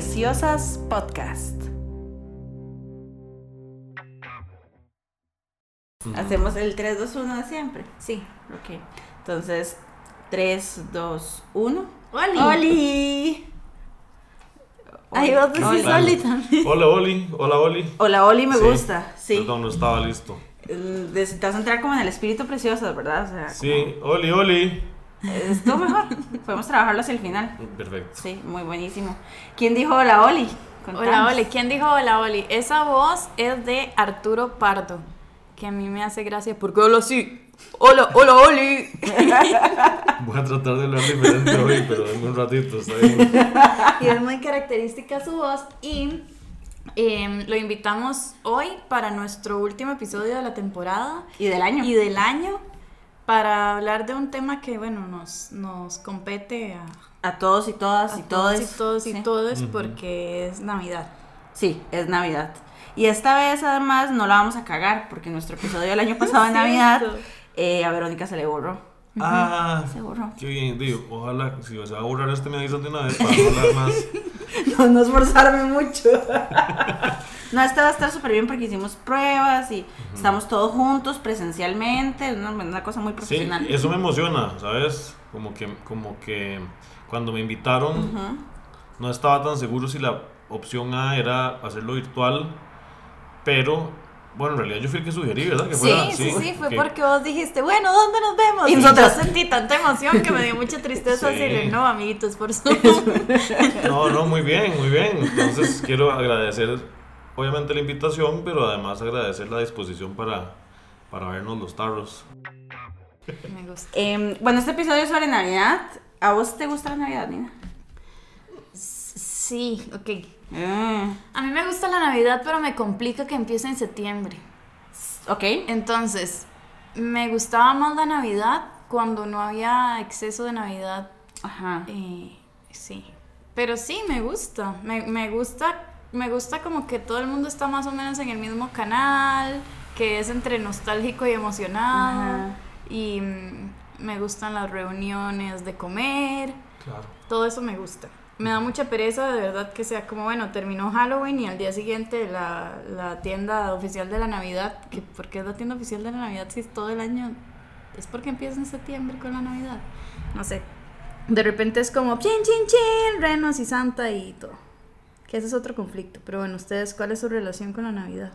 Preciosas Podcast. Hacemos el 3, 2, 1 de siempre. Sí. Ok. Entonces, 3, 2, 1. ¡Oli! ¡Oli! Ahí vos decís Oli. Oli también. Hola Oli, hola Oli. Hola, Oli, me Sí. gusta. Sí. Perdón, no estaba listo. Eh, Te vas a entrar como en el espíritu precioso, ¿verdad? O sea, Sí, Oli, Oli. Estuvo mejor. Podemos trabajarlo hacia el final. Perfecto. Sí, muy buenísimo. ¿Quién dijo hola, Oli? Hola, Contanos. Oli. ¿Quién dijo hola, Oli? Esa voz es de Arturo Pardo, que a mí me hace gracia porque habla así. Hola, hola, Oli. Voy a tratar de hablar diferente hoy, pero en un ratito, está bien. y es muy característica su voz y em, lo invitamos hoy para nuestro último episodio de la temporada Y del año. y del año para hablar de un tema que, bueno, nos, nos compete a, A todos y todas a y todos todos. y todos y Sí. todos Ujú. porque es Navidad. Sí, es Navidad. Y esta vez además no la vamos a cagar porque nuestro episodio del año pasado de Navidad eh, a Verónica se le borró. Ah, Se borró. qué bien, digo, ojalá, si se va a borrar este me avisan de una vez para no hablar más. No, no esforzarme mucho. no, esta va a estar súper bien porque hicimos pruebas y estamos todos juntos presencialmente. Una, una cosa muy Sí, profesional. eso me emociona, ¿sabes? Como que, como que cuando me invitaron, Ujú. no estaba tan seguro si la opción A era hacerlo virtual, pero, bueno, en realidad yo fui el que sugerí, ¿verdad? Que Sí, fuera- sí, sí, fue que- porque vos dijiste, bueno, ¿dónde nos vemos? Y nosotros- yo sentí tanta emoción que me dio mucha tristeza Sí. decirle, no, amiguitos, por Zoom. No, no, muy bien, muy bien. Entonces quiero agradecer, obviamente, la invitación, pero además agradecer la disposición para, para vernos los tarros. me gusta. Em, bueno, este episodio es sobre Navidad. ¿A vos te gusta la Navidad, Nina? Sí, ok. Eh, A mí me gusta la Navidad, pero me complica que empiece en septiembre. ok. Entonces, me gustaba más la Navidad cuando no había exceso de Navidad. Ajá. Eh, sí. Pero sí, me gusta. Me, me gusta. Me gusta como que todo el mundo está más o menos en el mismo canal, que es entre nostálgico y emocionado. Ajá. Y mm, me gustan las reuniones de comer. Claro. Todo eso me gusta. Me da mucha pereza de verdad que sea como, bueno, terminó Halloween y al día siguiente la, la tienda oficial de la Navidad. Que, ¿Por qué es la tienda oficial de la Navidad si es todo el año? Es porque empieza en septiembre con la Navidad. No sé. De repente es como, chin, chin, chin, renos y Santa y todo. Que ese es otro conflicto. Pero bueno, ustedes, ¿cuál es su relación con la Navidad?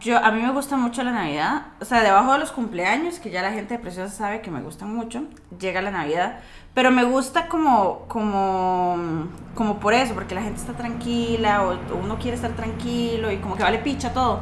Yo, a mí me gusta mucho la Navidad. O sea, debajo de los cumpleaños, que ya la gente de Preciosa sabe que me gustan mucho, llega la Navidad. Pero me gusta como, como, como por eso, porque la gente está tranquila o, o uno quiere estar tranquilo y como que vale picha todo.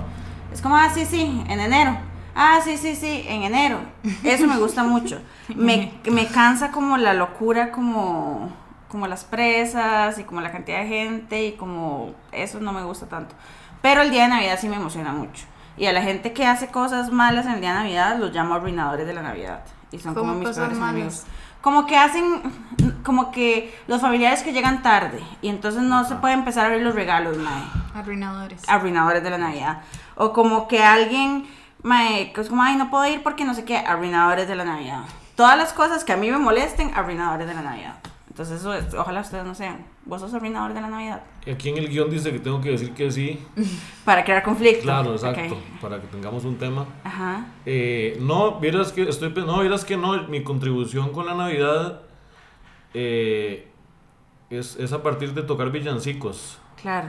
Es como, ah, sí, sí, en enero. Ah, sí, sí, sí, en enero. Eso me gusta mucho. Me, me cansa como la locura, como, como las presas y como la cantidad de gente y como eso no me gusta tanto. Pero el día de Navidad sí me emociona mucho. Y a la gente que hace cosas malas en el día de Navidad los llamo arruinadores de la Navidad. Y son ¿Cómo como mis cosas peores malas? amigos. Como que hacen, como que los familiares que llegan tarde y entonces no se puede empezar a abrir los regalos, mae Arruinadores. arruinadores de la Navidad. O como que alguien, mae, que es como, ay, no puedo ir porque no sé qué, arruinadores de la Navidad. Todas las cosas que a mí me molesten, arruinadores de la Navidad. Entonces, eso es- ojalá ustedes no sean. Vos sos arruinador de la Navidad. Y aquí en el guion dice que tengo que decir que sí. Para crear conflicto. Claro, exacto. Ok. Para que tengamos un tema. Ajá. Eh, no, vieras que estoy no, vieras que no, mi contribución con la Navidad eh, es, es a partir de tocar villancicos. Claro.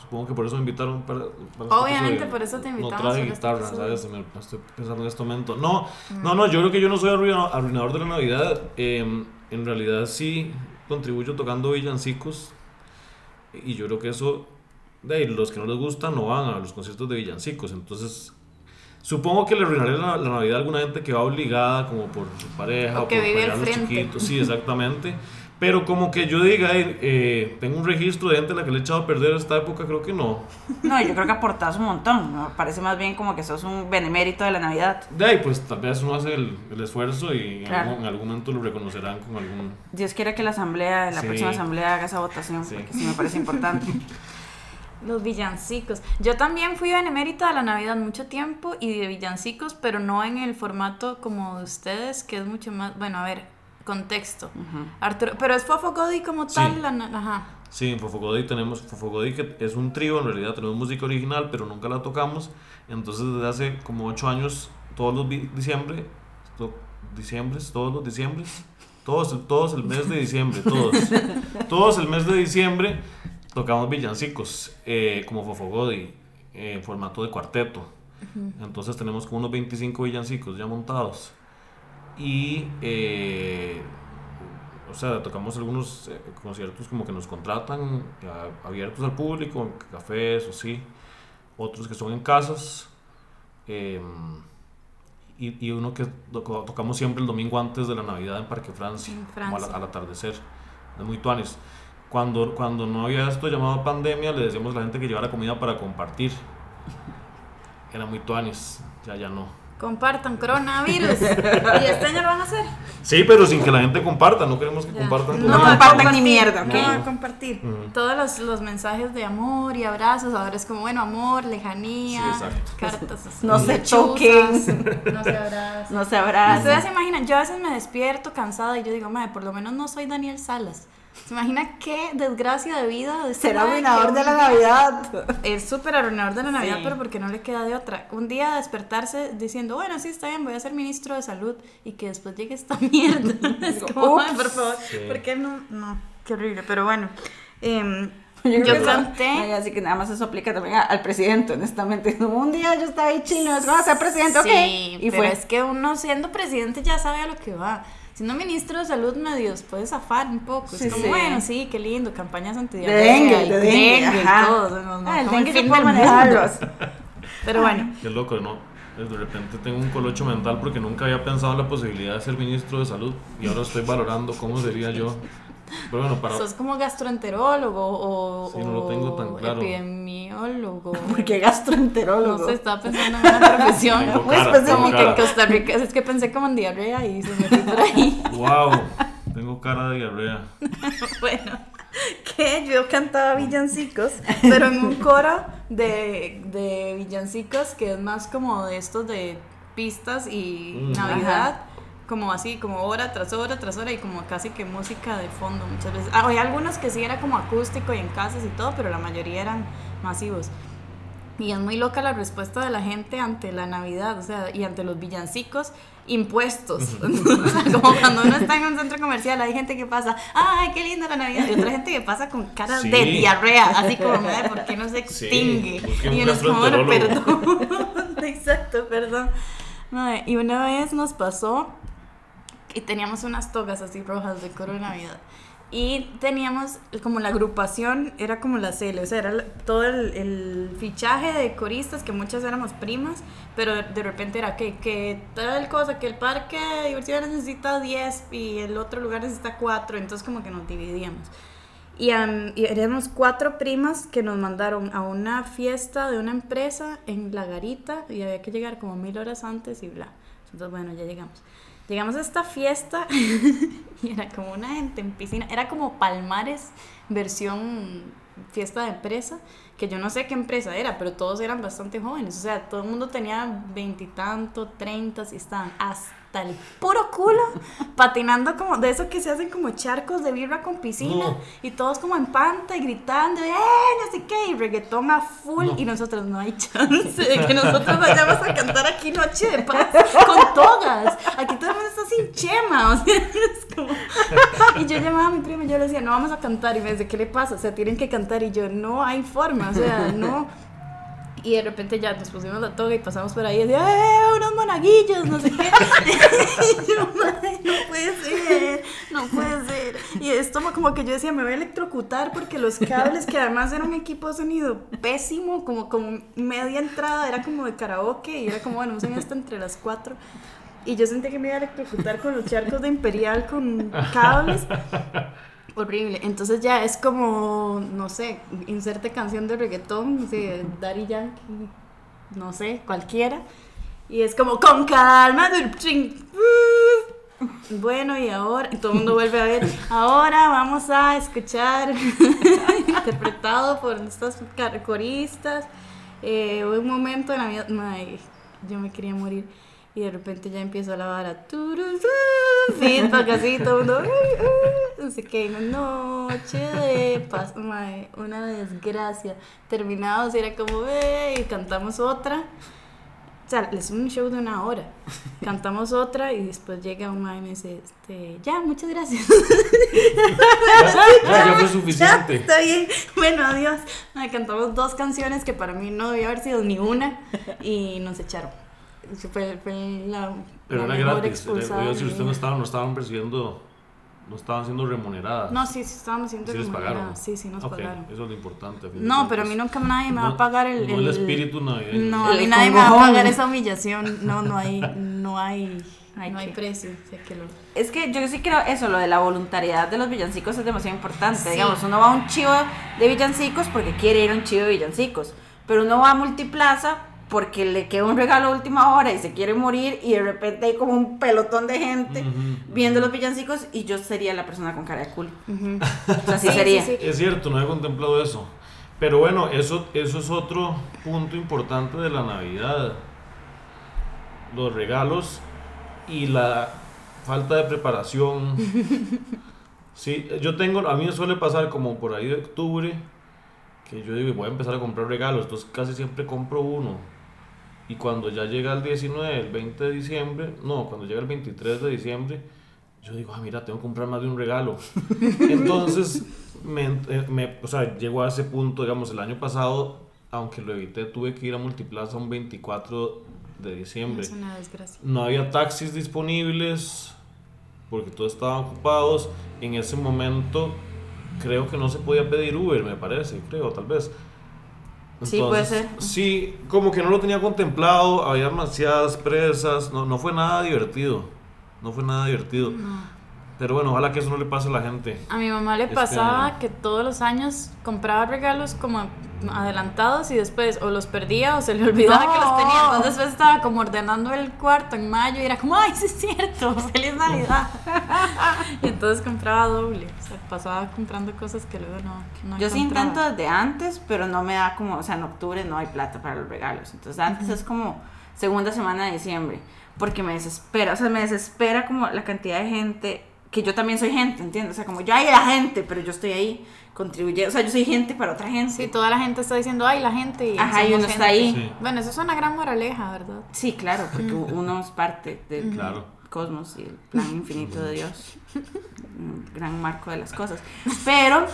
Supongo que por eso me invitaron para, para Obviamente, por eso te invitamos No traje este guitarra. ¿sabes? Me- estoy pensando en este momento. No, no, no, yo creo que yo no soy arruina- arruinador de la Navidad. eh, en realidad sí contribuyo tocando villancicos. Y yo creo que eso, de ahí, los que no les gusta no van a los conciertos de villancicos. Entonces, supongo que le arruinaré la, la Navidad a alguna gente que va obligada, como por su pareja O o, que por vive al frente. chiquitos. Sí, exactamente. Pero como que yo diga, eh, eh, tengo un registro de gente a la que le he echado a perder esta época, creo que no. No, yo creo que aportás un montón. ¿no? Parece más bien como que sos un benemérito de la Navidad. De ahí, pues tal vez uno hace el, el esfuerzo y en, Claro. algún, en algún momento lo reconocerán con algún... Dios quiera que la asamblea, la Sí. próxima asamblea haga esa votación, Sí. porque sí me parece importante. Los villancicos. Yo también fui benemérita de la Navidad mucho tiempo y de villancicos, pero no en el formato como de ustedes, que es mucho más. Bueno, a ver, contexto. Arturo, pero es Fofo Godi como Sí. tal. la na- ajá. Sí, en Fofogodi tenemos, Fofogodi que es un trío, en realidad tenemos música original, pero nunca la tocamos. Entonces desde hace como ocho años, todos los diciembre, to- diciembres, todos los diciembres, todos, todos el mes de diciembre, todos, todos el mes de diciembre tocamos villancicos, eh, como Fofogodi, eh, en formato de cuarteto. Entonces tenemos como unos 25 villancicos ya montados. Y, eh, o sea, tocamos algunos eh, conciertos como que nos contratan, ya abiertos al público, en cafés o sí. Otros que son en casas. eh, y, y uno que to- tocamos siempre el domingo antes de la Navidad en Parque Francia, En como al, atardecer. Es muy tuanis. Cuando, cuando no había esto llamado pandemia, le decíamos a la gente que llevara comida para compartir. Era muy tuanis, ya, ya no. Compartan coronavirus. ¿Y este año lo van a hacer? Sí, pero sin que la gente comparta, no queremos que Ya. compartan No compartan ni mierda, No ¿ok? van a compartir. Ujú. Todos los, los mensajes de amor y abrazos, ahora es como, bueno, amor, lejanía, Sí, cartas así, No se lechuzas, toquen. No se abrazan. No se habrá. Ustedes se imaginan, yo a veces me despierto cansada y yo digo, madre, por lo menos no soy Daniel Salas. ¿Se imagina qué desgracia de vida? de mae arruinador de la Navidad. Es súper arruinador de la Navidad, Sí. pero porque no le queda de otra. Un día despertarse diciendo, bueno, sí, está bien, voy a ser ministro de salud y que después llegue esta mierda. Es como, Ups. "Ay, por favor, Sí. ¿por qué no? No, qué horrible, pero bueno. em, Yo, yo creo que eso- canté. Ay, así que nada más eso aplica también a- al presidente, honestamente. Un día yo estaba ahí chino, es como, "Ah, ser presidente, Sí, ok. Y pero fue. es que uno siendo presidente ya sabe a lo que va. Siendo ministro de salud medios puede zafar un poco. Sí, es como, sí. bueno, sí, qué lindo, campañas De antidiarrea. dengue, y de dengue, y ajá. todo. no, no, Ah, el dengue mundo. manejarlos. Pero bueno, Qué loco, ¿no? De repente tengo un colocho mental porque nunca había pensado en la posibilidad de ser ministro de salud y ahora estoy valorando cómo sería yo. Pero bueno, para... sos como gastroenterólogo o, Sí, no lo tengo tan o claro. epidemiólogo. Porque gastroenterólogo. No sé, estaba pensando en una profesión. Tengo muy Como que en. Costa Rica, es que pensé como en diarrea y se me fui por ahí. Wow, tengo cara de diarrea. Bueno, que yo cantaba villancicos, pero en un coro de, de villancicos que es más como de estos de pistas y Mm. Navidad, como así, como hora tras hora tras hora y como casi que música de fondo muchas veces. Ah, hay algunos que sí era como acústico y en casas y todo, pero la mayoría eran masivos. Y es muy loca la respuesta de la gente ante la Navidad, o sea, y ante los villancicos impuestos. O sea, como cuando uno está en un centro comercial, hay gente que pasa, ¡ay, qué linda la Navidad! Y otra gente que pasa con cara Sí. de diarrea, así como, "Madre, ¿por qué no se Sí, extingue? un y uno es como, bueno, gastroenterólogo". perdón. Exacto, perdón. Madre, y una vez nos pasó y teníamos unas togas así rojas de coro de Navidad. Y teníamos como la agrupación, era como la CL, o sea, era todo el, el fichaje de coristas, que muchas éramos primas, pero de, repente era que, que tal cosa, que el parque de diversiones necesita 10 y el otro lugar necesita 4, entonces como que nos dividíamos. Y, am, y éramos cuatro primas que nos mandaron a una fiesta de una empresa en La Garita y había que llegar como mil horas antes y bla. Entonces, bueno, ya llegamos. Llegamos a esta fiesta y era como una gente en piscina. Era como Palmares, versión fiesta de empresa, que yo no sé qué empresa era, pero todos eran bastante jóvenes. O sea, todo el mundo tenía veintitantos, treintas y estaban hasta el puro culo patinando como de eso que se hacen como charcos de birra con piscina No. y todos como en panta y gritando, ¡eh! No sé qué, y reggaetón a full No. y nosotros no hay chance de que nosotros vayamos a cantar aquí Noche de Paz con togas. Aquí todo el mundo está sin chema, o sea, es como... Y yo llamaba a mi prima y yo le decía, no vamos a cantar y me dice, ¿qué le pasa? O sea, tienen que cantar y yo, no hay forma, o sea, no... Y de repente ya nos pusimos la toga y pasamos por ahí y decía, ¡eh! Unos monaguillos, no sé qué. Y yo, "Madre, no puede ser, no puede ser. Y esto como que yo decía, me voy a electrocutar porque los cables, que además era un equipo de sonido pésimo, como, como media entrada, era como de karaoke y era como, bueno, usen esto entre las cuatro. Y yo sentí que me iba a electrocutar con los charcos de Imperial con cables. Horrible. Entonces ya es como, no sé, inserte canción de reggaetón, sé, Daddy Yankee, no sé, cualquiera. Y es como, con calma, ching, uh". bueno, y ahora, y todo el mundo vuelve a ver, ahora vamos a escuchar, interpretado por estas coristas, eh, un momento de Navidad, ay, yo me quería morir. Y de repente ya empieza la vara. Feedback así, todo el mundo. Así que noche de paz, mae, una desgracia. Terminados, era como, "Ey", y cantamos otra. O sea, es un show de una hora. Cantamos otra y después llega un mae y me dice, este, ya, muchas gracias. Ya, ya fue Ya, suficiente. está bien. Bueno, adiós. Mae, cantamos dos canciones que para mí no debía haber sido ni una y nos echaron. Fue, fue la, Pero la era gratis. de si mi ustedes no vida. estaban, no estaban percibiendo, no estaban siendo remuneradas. No, sí, sí, estábamos haciendo ¿Sí les remunerada. pagaron? Sí, sí, nos Ok, pagaron. Eso es lo importante. No, pero a mí nunca nadie me va No- a pagar el... no el espíritu navideño. No, a El mí nadie me va a pagar esa humillación. No, no hay, no hay, Hay no hay precio. Sea, que lo... Es que yo sí creo eso, lo de la voluntariedad de los villancicos es demasiado importante. Sí. Digamos, uno va a un chivo de villancicos porque quiere ir a un chivo de villancicos, pero uno va a Multiplaza porque le queda un regalo a última hora y se quiere morir y de repente hay como un pelotón de gente Ujú. viendo los villancicos y yo sería la persona con cara de culo. O sea, así Sí, sería. sí, sí. Es cierto, no había contemplado eso. Pero bueno, eso, eso es otro punto importante de la Navidad. Los regalos y la falta de preparación. Sí, yo tengo, a mí me suele pasar como por ahí de octubre, que yo digo, voy a empezar a comprar regalos, entonces casi siempre compro uno. Y cuando ya llega el 19, el 20 de diciembre, no, cuando llega el 23 de diciembre, yo digo, ah, mira, tengo que comprar más de un regalo. Entonces, me, eh, me- o sea, llegó a ese punto, digamos, el año pasado, aunque lo evité, tuve que ir a Multiplaza un 24 de diciembre. Es una desgracia. No había taxis disponibles porque todos estaban ocupados. En ese momento creo que no se podía pedir Uber, me parece, creo, tal vez. Sí, puede ser. Sí, como que no lo tenía contemplado, había demasiadas presas, no, no fue nada divertido. No fue nada divertido. Pero bueno, ojalá que eso no le pase a la gente. A mi mamá le Este pasaba año. que todos los años compraba regalos como adelantados y después o los perdía o se le olvidaba No. que los tenía. Entonces después estaba como ordenando el cuarto en mayo y era como, ay, sí es cierto, feliz Navidad. y entonces compraba doble. O sea, pasaba comprando cosas que luego no. no Yo sí intento desde antes, pero no me da como, o sea, en octubre no hay plata para los regalos. Entonces antes es como segunda semana de diciembre, porque me desespera, o sea, me desespera como la cantidad de gente, que yo también soy gente, ¿entiendes? O sea, como yo hay la gente, pero yo estoy ahí contribuyendo, o sea, yo soy gente para otra gente. Sí, toda la gente está diciendo, ay, la gente. Y Ajá, y uno está ahí. Sí. Bueno, eso es una gran moraleja, ¿verdad? Sí, claro, porque uno es parte del Claro. cosmos y el plan infinito de Dios. Un gran marco de las cosas. Pero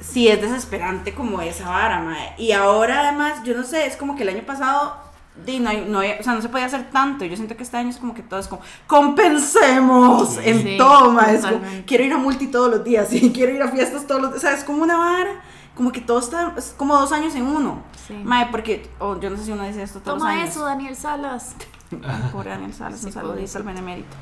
sí es desesperante como esa vara. Y ahora además, yo no sé, es como que el año pasado di, no, hay- no hay- o sea, no se podía hacer tanto. Yo siento que este año es como que todo es como, compensemos en Sí, todo, mae. Es como, quiero ir a multi todos los días, y quiero ir a fiestas todos los días. O sea, es como una vara. Como que todo está, es como dos años en uno. Sí. Mae, porque, o yo no sé si uno dice esto todos los Toma años. eso, Daniel Salas. Pobre Daniel Salas, un Sí, saludito pobrecito. al benemérito.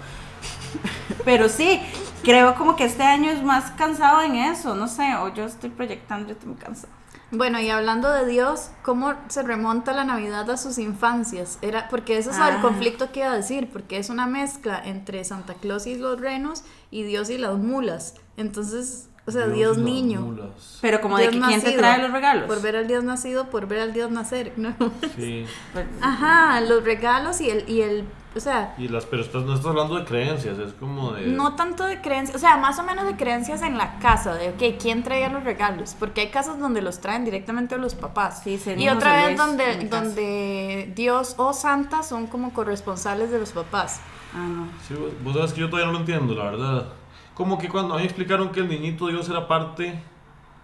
Pero sí, creo como que este año es más cansado en eso, no sé, o yo estoy proyectando, yo estoy muy cansada. Bueno, y hablando de Dios, ¿cómo se remonta la Navidad a sus infancias? Era porque ese es el Ah. conflicto que iba a decir, porque es una mezcla entre Santa Claus y los renos y Dios y las mulas. Entonces, o sea, Dios, las niño. mulas. Pero como de Dios que quién te nacido. trae los regalos. Por ver al Dios nacido, por ver al Dios nacer. ¿no? Sí. Pues, Ajá, los regalos y el, y el, o sea, Y las, pero estás, no estás hablando de creencias, es como de... no tanto de creencias, o sea, más o menos de creencias en la casa, de, ok, ¿quién traía los regalos? Porque hay casas donde los traen directamente los papás. Sí, y otra vez donde, donde Dios o Santa son como corresponsales de los papás. ah, no. Sí, vos- vos sabes que yo todavía no lo entiendo, la verdad. Como que cuando a mí me explicaron que el niñito Dios era parte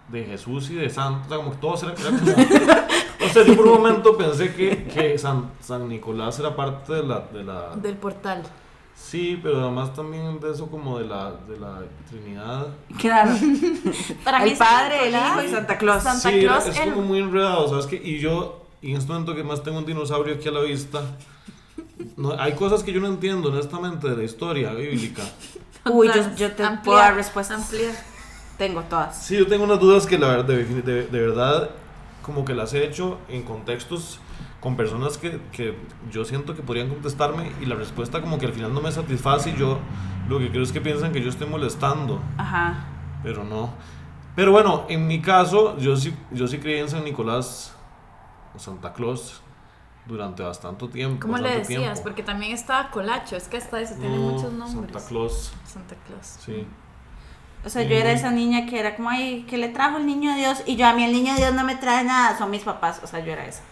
de Jesús y de Santa, o sea, como que todo era, era como... o sea, yo por un momento pensé que, que San, San Nicolás era parte de la, de la... Del portal. Sí, pero además también de eso como de la, de la Trinidad. Claro. Para el padre, el hijo y Santa Claus. Santa sí, era- Claus, es el- como muy enredado, ¿sabes qué? Y yo, y en este momento que más tengo un dinosaurio aquí a la vista, no, hay cosas que yo no entiendo, honestamente, de la historia bíblica. Uy, yo, yo te Ampliar, puedo dar respuestas. ampliar. Tengo todas. Sí, yo tengo unas dudas que la verdad, de, de- de verdad, como que las he hecho en contextos con personas que, que yo siento que podrían contestarme y la respuesta como que al final no me satisface y yo lo que creo es que piensan que yo estoy molestando, Ajá. pero no. Pero bueno, en mi caso, yo sí, yo sí creí en San Nicolás o Santa Claus durante bastante tiempo. ¿Cómo le decías? tiempo. Porque también estaba Colacho, es que hasta eso tiene No, muchos nombres. Santa Claus, Santa Claus. sí. O sea, yo era esa niña que era como, ay, que le trajo el niño Dios. Y yo, a mí el niño Dios no me trae nada, son mis papás. O sea, yo era esa.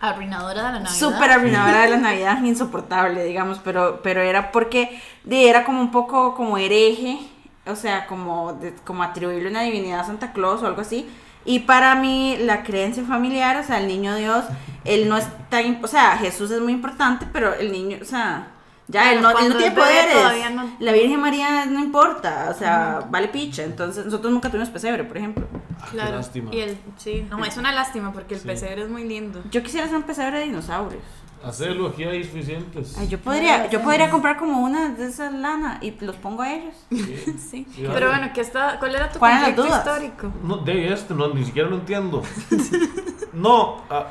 Arruinadora de la Navidad. Súper arruinadora de la Navidad, insoportable, digamos. Pero, pero era porque de, era como un poco como hereje. O sea, como, de- como atribuirle una divinidad a Santa Claus o algo así. Y para mí, la creencia familiar, o sea, el niño Dios, él no es tan. O sea, Jesús es muy importante, pero el niño, o sea. Ya, él no, él no tiene poderes. todavía no- La Virgen María no importa, o sea, vale picha. Entonces, nosotros nunca tuvimos pesebre, por ejemplo. Ah, qué Claro. lástima. Y el, sí, no, es una lástima porque el Sí. pesebre es muy lindo. Yo quisiera hacer un pesebre de dinosaurios. Hacerlo, aquí hay suficientes. Ay, yo podría, yo podría comprar como una de esas lana y los pongo a ellos. Sí. Sí. Sí, Pero vale. bueno, ¿qué está, ¿cuál era tu ¿Cuáles las conflicto histórico? No, de este, no, ni siquiera lo entiendo. No, ah,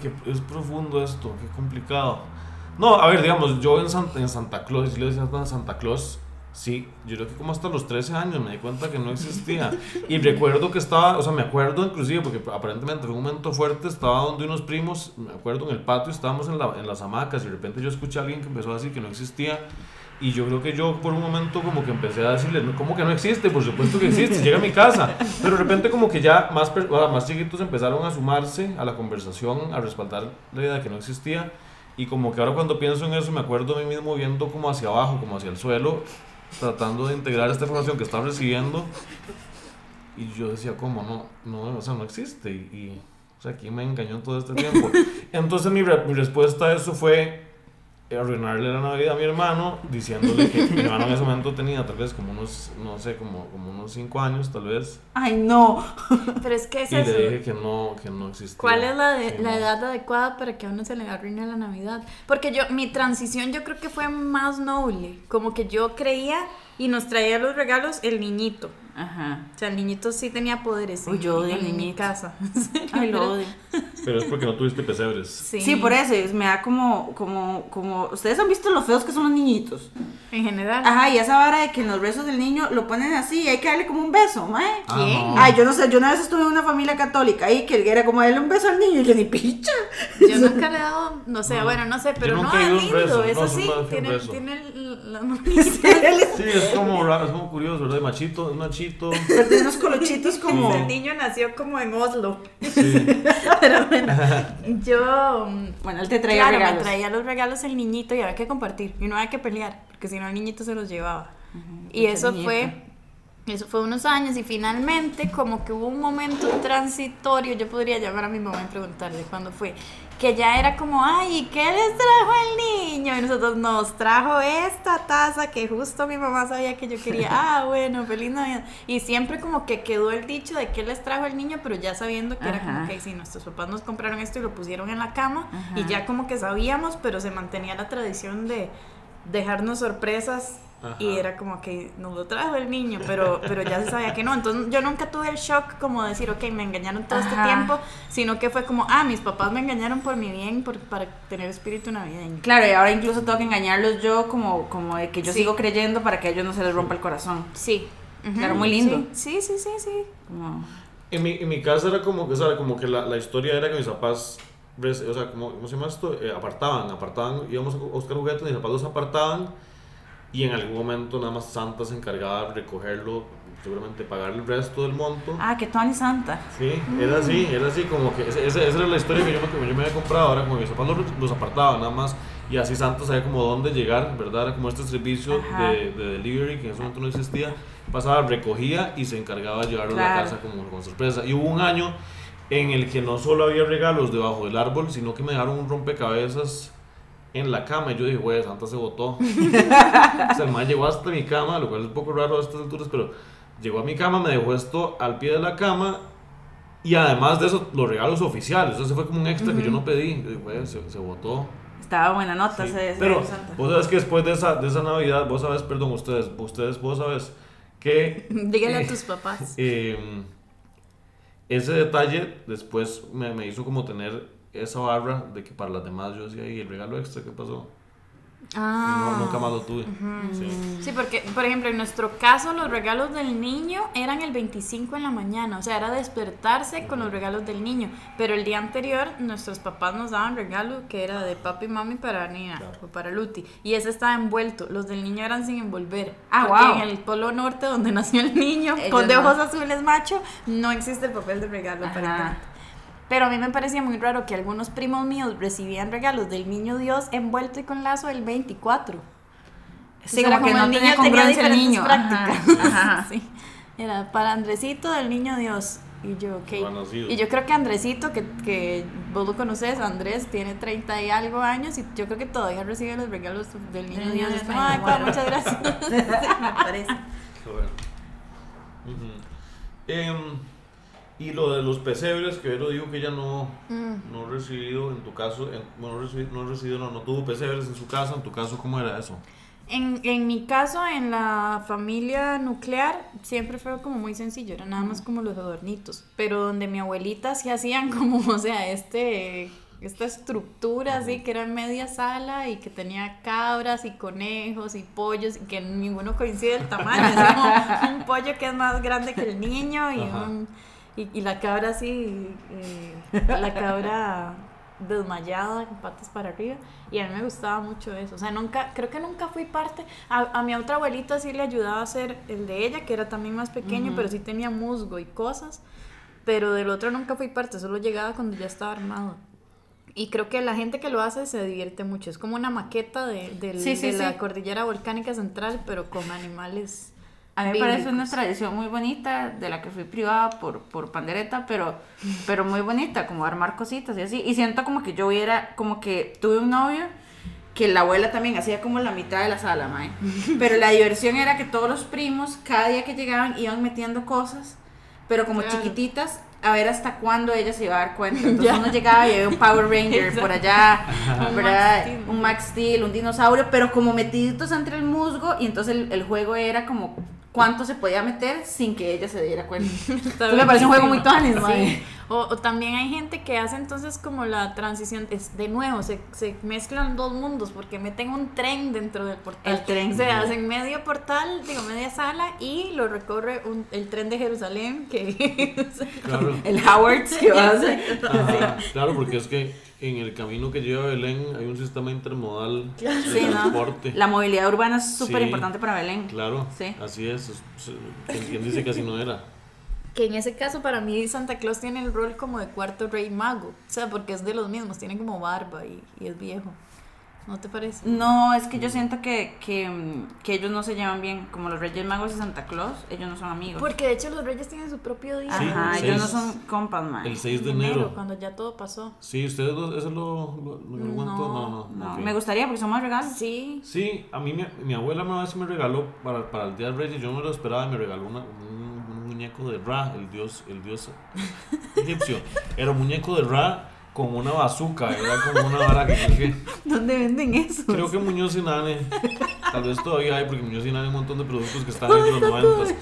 que es profundo esto, qué complicado. No, a ver, digamos, yo en Santa, en Santa Claus, si le decía a Santa Claus, sí, yo creo que como hasta los 13 años me di cuenta que no existía. Y recuerdo que estaba, o sea, me acuerdo inclusive, porque aparentemente en un momento fuerte estaba donde unos primos, me acuerdo en el patio, estábamos en, la, en las hamacas y de repente yo escuché a alguien que empezó a decir que no existía. Y yo creo que yo por un momento como que empecé a decirle, "No, ¿cómo que no existe? Por supuesto que existe, llega a mi casa. Pero de repente como que ya más, ah, más chiquitos empezaron a sumarse a la conversación, a respaldar la idea de que no existía. Y como que ahora cuando pienso en eso me acuerdo a mí mismo viendo como hacia abajo, como hacia el suelo, tratando de integrar esta información que estaba recibiendo. Y yo decía, ¿cómo? No, no, o sea, no existe. Y, y, o sea, ¿quién me engañó todo este tiempo? Entonces mi, re- mi respuesta a eso fue arruinarle la Navidad a mi hermano, diciéndole que mi hermano en ese momento tenía tal vez como unos, no sé, como, como unos 5 años tal vez. Ay, no. Pero es que es Y eso. le dije que no, que no existía. ¿Cuál es la, de- Sí, la no. edad adecuada para que a uno se le arruine la Navidad? Porque yo, mi transición yo creo que fue más noble. Como que yo creía y nos traía los regalos el niñito. Ajá. O sea, el niñito sí tenía poderes Uy, en, yo odio al en mi niñito. casa. Ay, lo odio. Pero es porque no tuviste pesebres. Sí, Sí, por eso, es- me da como, como, como, ustedes han visto lo feos que son los niñitos. En general. Ajá, y esa vara de que en los besos del niño lo ponen así y hay que darle como un beso, mae. Ah, ¿Quién? Ay, yo no sé, yo una vez estuve en una familia católica y que era como darle un beso al niño y yo ni picha. Yo nunca le he dado, no sé, No. bueno, no sé, pero no es lindo, beso, eso no, sí, tiene, tiene el- la. Sí, es como raro, es como curioso, ¿verdad? Machito, es machito. Pero unos colochitos como... El niño nació como en Oslo. Sí. Pero bueno, yo. mm, Bueno, él te traía claro, regalos. me traía los regalos el niñito y había que compartir. Y no había que pelear, porque si no el niñito se los llevaba. y eso niñito. fue. Eso fue unos años y finalmente como que hubo un momento transitorio, yo podría llamar a mi mamá y preguntarle cuándo fue, que ya era como, ay, ¿y qué les trajo el niño? Y nosotros nos trajo esta taza que justo mi mamá sabía que yo quería, ah, bueno, feliz Navidad. Y siempre como que quedó el dicho de qué les trajo el niño, pero ya sabiendo que era como que sí, nuestros papás nos compraron esto y lo pusieron en la cama y ya como que sabíamos, pero se mantenía la tradición de dejarnos sorpresas Ajá. y era como que nos lo trajo el niño, pero, pero ya se sabía que no. Entonces yo nunca tuve el shock como de decir, ok, me engañaron todo este tiempo, sino que fue como, ah, mis papás me engañaron por mi bien, por, para tener espíritu navideño. Claro, y ahora incluso tengo que engañarlos yo como, como de que yo Sí. sigo creyendo para que a ellos no se les rompa el corazón. Sí. Ujú. Claro, muy lindo. Sí, sí, sí, sí. Como... En mi, en mi casa era como que, o sea, como que la, la historia era que mis papás, o sea, como, ¿cómo se llama esto? Eh, apartaban, apartaban, íbamos a buscar juguetes, mis papás los apartaban y en algún momento nada más Santa se encargaba de recogerlo, seguramente pagar el resto del monto. Ah, que Tony Santa. Sí, era así, era así, como que ese- ese- esa era la historia que yo, me- que yo me había comprado, ahora como mis papás los, los apartaban nada más y así Santa sabía como dónde llegar, ¿verdad? Era como este servicio de, de delivery que en ese momento no existía, pasaba, recogía y se encargaba de llevarlo a la Claro. casa como con sorpresa. Y hubo un año en el que no solo había regalos debajo del árbol, sino que me dejaron un rompecabezas en la cama y yo dije, güey, Santa se botó. o sea, el man llegó hasta mi cama, lo cual es un poco raro a estas alturas, pero llegó a mi cama, me dejó esto al pie de la cama y además de eso, los regalos oficiales. Eso fue como un extra que yo no pedí. Yo dije, güey, se, se botó. Estaba buena nota Sí. ese Pero Santa. vos sabes que después de esa, de esa Navidad, vos sabes, perdón, ustedes, ustedes, vos sabes que Dígale Eh, a tus papás. eh, ese detalle después me, me hizo como tener esa barra de que para las demás yo decía, ¿y el regalo extra qué pasó? Ah. No, nunca más lo tuve. sí. Sí, porque, por ejemplo, en nuestro caso, los regalos del niño eran el 25 en la mañana. O sea, era despertarse con los regalos del niño. Pero el día anterior, nuestros papás nos daban regalo que era de papi y mami para Nina Claro. o para Luti. Y ese estaba envuelto. Los del niño eran sin envolver. Ah, porque wow. en el polo norte, donde nació el niño, Ellos con de no. ojos azules macho, no existe el papel de regalo. Ajá. aparentemente. Pero a mí me parecía muy raro que algunos primos míos recibían regalos del niño Dios envuelto y con lazo el 24. Sí, como era que no el tenía niño congruencia el diferentes niño. prácticas. Ajá, ajá. Sí. Era para Andresito del niño Dios. Y yo. Y yo creo que Andresito, que, que vos lo conoces, Andrés tiene 30 y algo años y yo creo que todavía recibe los regalos del niño Dios. Dios, ay, bueno. muchas gracias. Sí, me parece. Qué bueno. Y lo de los pesebres, que yo lo digo que ella no, Mm. no recibido, en tu caso, en- bueno, no recibido, no, no, no tuvo pesebres en su casa, en tu caso, ¿cómo era eso? En, en mi caso, en la familia nuclear, siempre fue como muy sencillo, era nada más como los adornitos. Pero donde mi abuelita sí hacían como, o sea, este, esta estructura así, que era en media sala y que tenía cabras y conejos y pollos y que ninguno coincide el tamaño. Es como un pollo que es más grande que el niño y, Ajá. un- y, y la cabra así, eh, la cabra desmayada con patas para arriba. Y a mí me gustaba mucho eso. O sea nunca creo que nunca fui parte. A, a mi otra abuelita sí le ayudaba a hacer el de ella que era también más pequeño pero sí tenía musgo y cosas. Pero del otro nunca fui parte solo llegaba cuando ya estaba armado. Y creo que la gente que lo hace se divierte mucho. Es como una maqueta de, del- Sí, sí, de la cordillera volcánica central pero con animales A mí me parece una tradición muy bonita, de la que fui privada por, por pandereta, pero, pero muy bonita, como armar cositas y así. Y siento como que yo hubiera, como que tuve un novio que la abuela también hacía como la mitad de la sala, mae. Pero la diversión era que todos los primos, cada día que llegaban, iban metiendo cosas, pero como Claro. chiquititas, a ver hasta cuándo ella se iba a dar cuenta. Entonces uno llegaba y había un Power Ranger por allá, Un ¿verdad? Max Steel. un Max Steel, un dinosaurio, pero como metiditos entre el musgo, y entonces el, el juego era como cuánto se podía meter sin que ella se diera cuenta. Entonces me parece un juego muy tuanis, Sí. O, o también hay gente que hace entonces como la transición, es de nuevo, se, se mezclan dos mundos porque meten un tren dentro del portal. El tren. O sea, hacen medio portal, digo, media sala y lo recorre un- el tren de Jerusalén que... Claro. El Howards que va a hacer. Ajá, claro, porque es que en el camino que lleva a Belén hay un sistema intermodal de Sí, ¿no? transporte. La movilidad urbana es súper Sí. importante para Belén. Claro, Sí. así es. es- es- ¿Quién, quién dice que así no era? que en ese caso para mí Santa Claus tiene el rol como de cuarto rey mago. O sea, porque es de los mismos, tiene como barba y, y es viejo. ¿No te parece? No, es que yo siento que, que, mm, que ellos no se llevan bien. Como los Reyes Magos y Santa Claus, ellos no son amigos. Porque de hecho los reyes tienen su propio día. Sí, Ajá, el ellos no son compas, man. El 6 de En enero. cuando ya todo pasó. Sí, ¿ustedes lo- eso lo, lo, lo-? No, no. No, me gustaría porque son más regalos. Sí. Sí, a mí mi, mi abuela una vez me regaló para, para el Día de Reyes, yo no lo esperaba, y me regaló una- un, un muñeco de Ra, el dios, el dios egipcio. Era un muñeco de Ra con una bazooka, era como una vara que creo que, ¿Dónde venden eso? creo que Muñoz y Nane, tal vez todavía hay, porque Muñoz y Nane hay un montón de productos que están de los 90.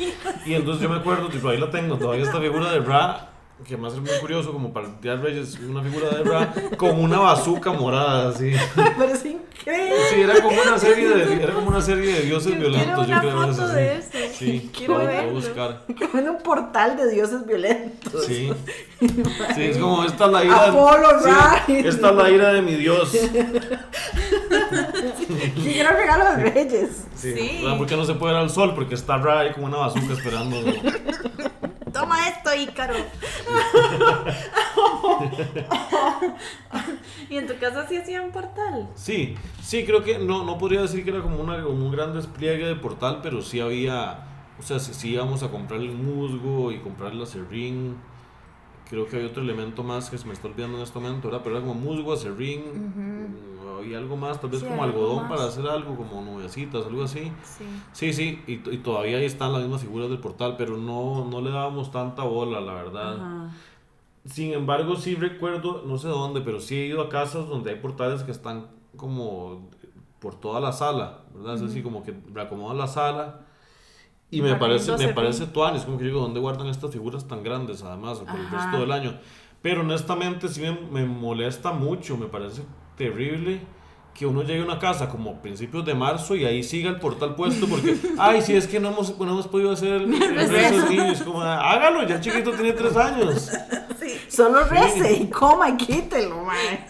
Y entonces yo me acuerdo, tipo, ahí la tengo, todavía esta figura de Ra, que más es muy curioso, como para el Día de Reyes, una figura de Ra con una bazooka morada, así. Pero es increíble. Sí, era como una serie de, era como una serie de dioses Yo violentos. quiero una yo creo foto de sí. eso. Sí, Quiero voy a verlo. buscar. Como en un portal de dioses violentos. Sí. Sí, es como esta es la ira. Apolo, sí. Esta es la ira de mi Dios. ¿Qué era regalo de Reyes? Sí. Sí. ¿Por qué no se puede ir al sol? Porque está Ray como una bazooka esperando. Toma esto, Ícaro. y en tu casa sí hacían portal. Sí, sí, creo que no, no podría decir que era como, una, como un gran despliegue de portal, pero sí había, o sea, sí, sí íbamos a comprar el musgo y comprar el acerrín. Creo que hay otro elemento más que se me está olvidando en este momento, ¿verdad? Pero era como musgo, acerrín, mm, y algo más, tal vez Sí, como algo algodón más. para hacer algo, como nubecitas, algo así. Sí. Sí, sí, y, y todavía ahí están las mismas figuras del portal, pero no, no le dábamos tanta bola, la verdad. Ajá. Sin embargo, sí recuerdo, no sé dónde, pero sí he ido a casas donde hay portales que están como por toda la sala, ¿verdad? Es así como que reacomodan la sala. Y me parece, me parece arriba. tuanis, como que digo, ¿dónde guardan estas figuras tan grandes además por el Ajá. resto del año? Pero honestamente sí me, me molesta mucho, me parece terrible que uno llegue a una casa como principios de marzo y ahí siga el portal puesto porque, ay, si es que no hemos, no hemos podido hacer el, el rezo de niños, como, hágalo, ya el chiquito tiene tres años. Solo rece y coma y quítelo, mae.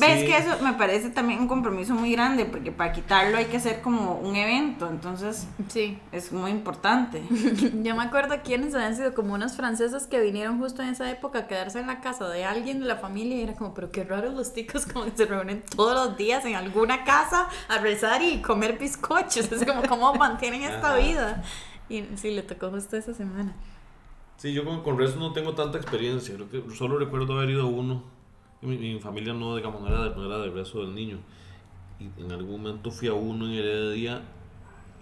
Ves Sí. que eso me parece también un compromiso muy grande, porque para quitarlo hay que hacer como un evento, entonces Sí. es muy importante. Yo me acuerdo quiénes habían sido como unas francesas que vinieron justo en esa época a quedarse en la casa de alguien de la familia y era como, pero qué raro los ticos como que se reúnen todos los días en alguna casa a rezar y comer bizcochos. Es como, ¿cómo mantienen esta Ajá. vida? Y sí, le tocó justo esa semana. Sí, yo con, con rezos no tengo tanta experiencia, creo que solo recuerdo haber ido a uno. Mi, mi familia no, digamos, no era, de, no era de rezo del niño. Y en algún momento fui a uno en Heredia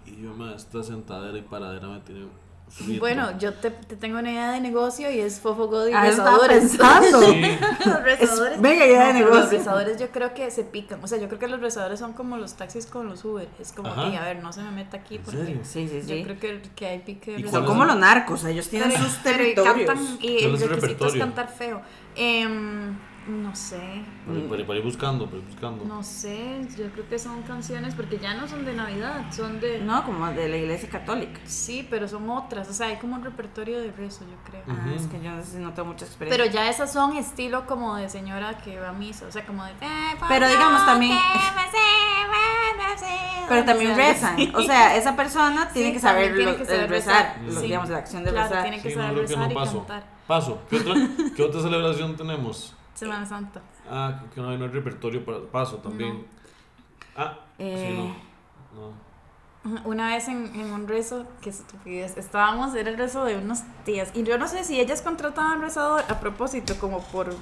y yo me esta sentadera y paradera me tiene frito. Bueno, yo te, te tengo una idea de negocio y es Fofo God y Ah, rezadores. pensando. Sí, los rezadores. Es mega idea de pero Los negocio. rezadores yo creo que se pican. O sea, yo creo que los rezadores son como los taxis con los Uber. Es como, Ajá. "Ey, a ver, no se me meta aquí ¿En porque? Sí, sí, yo creo que, que hay pique de ¿Y Son como los narcos, ellos tienen Pero- sus territorios. cantan y ¿Cuál el requisito es cantar feo. Em, no sé. para, para- para ir buscando, para ir buscando. No sé, yo creo que son canciones porque ya no son de Navidad, son de... No, como de la iglesia católica. Sí, pero son otras, o sea, hay como un repertorio de rezo, yo creo. Ah, Ujú. es que yo no sé si no tengo mucha experiencia. Pero ya esas son estilo como de señora que va a misa, o sea, como de... "Eh, Pero digamos también- Pero también rezan. O sea, esa persona tiene Sí, que saber, tiene lo- que saber el rezar, rezar. lo- Sí. digamos, la acción de Claro, rezar. tiene que Sí, saber no, creo que rezar no y paso. cantar. Paso. ¿Qué otra, ¿Qué otra celebración tenemos? Semana Santa. Ah, que no hay, no hay repertorio para paso también. Ah, Eh. sí, no. no. Una vez en, en un rezo, que estupidez, estábamos, era el rezo de unos tías, y yo no sé si ellas contrataban rezador a propósito, como por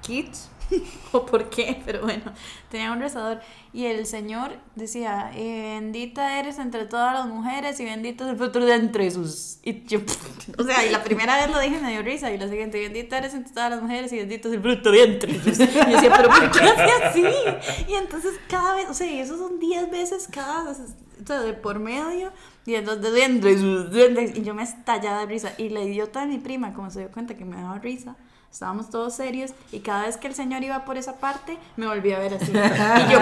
kits o por qué, pero bueno, tenían un rezador, y el Señor decía, eh, bendita eres entre todas las mujeres y bendito es el fruto de entre sus... Y yo, o sea, y la primera vez lo dije me dio risa, y la siguiente, bendita eres entre todas las mujeres y bendito es el fruto de entre sus... Y yo decía, pero ¿por qué hace así? Y entonces cada vez, o sea, y eso son 10 veces cada, o sea, de por medio, y entonces de entre sus... Y yo me estallaba de risa, y la idiota de mi prima, como se dio cuenta que me daba risa, Estábamos todos serios y cada vez que el señor iba por esa parte me volví a ver así. Y yo,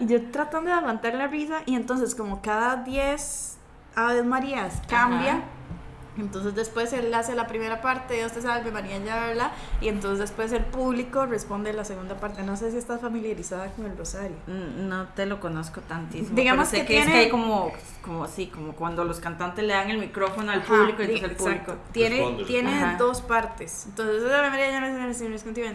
y yo tratando de aguantar la risa y entonces como cada 10 Aves Marías cambia. Ajá. Entonces después él hace la primera parte, Dios te salve María, ya habla, y entonces después el público responde la segunda parte. No sé si estás familiarizada con el rosario. Mm, No te lo conozco tantísimo. Digamos pero sé que que, es tiene- que hay como, como así, como cuando los cantantes le dan el micrófono al Ajá, público y entonces el exacto. público. Tiene, Responde, tiene Ajá. dos partes. Entonces, María, Señor es contigo,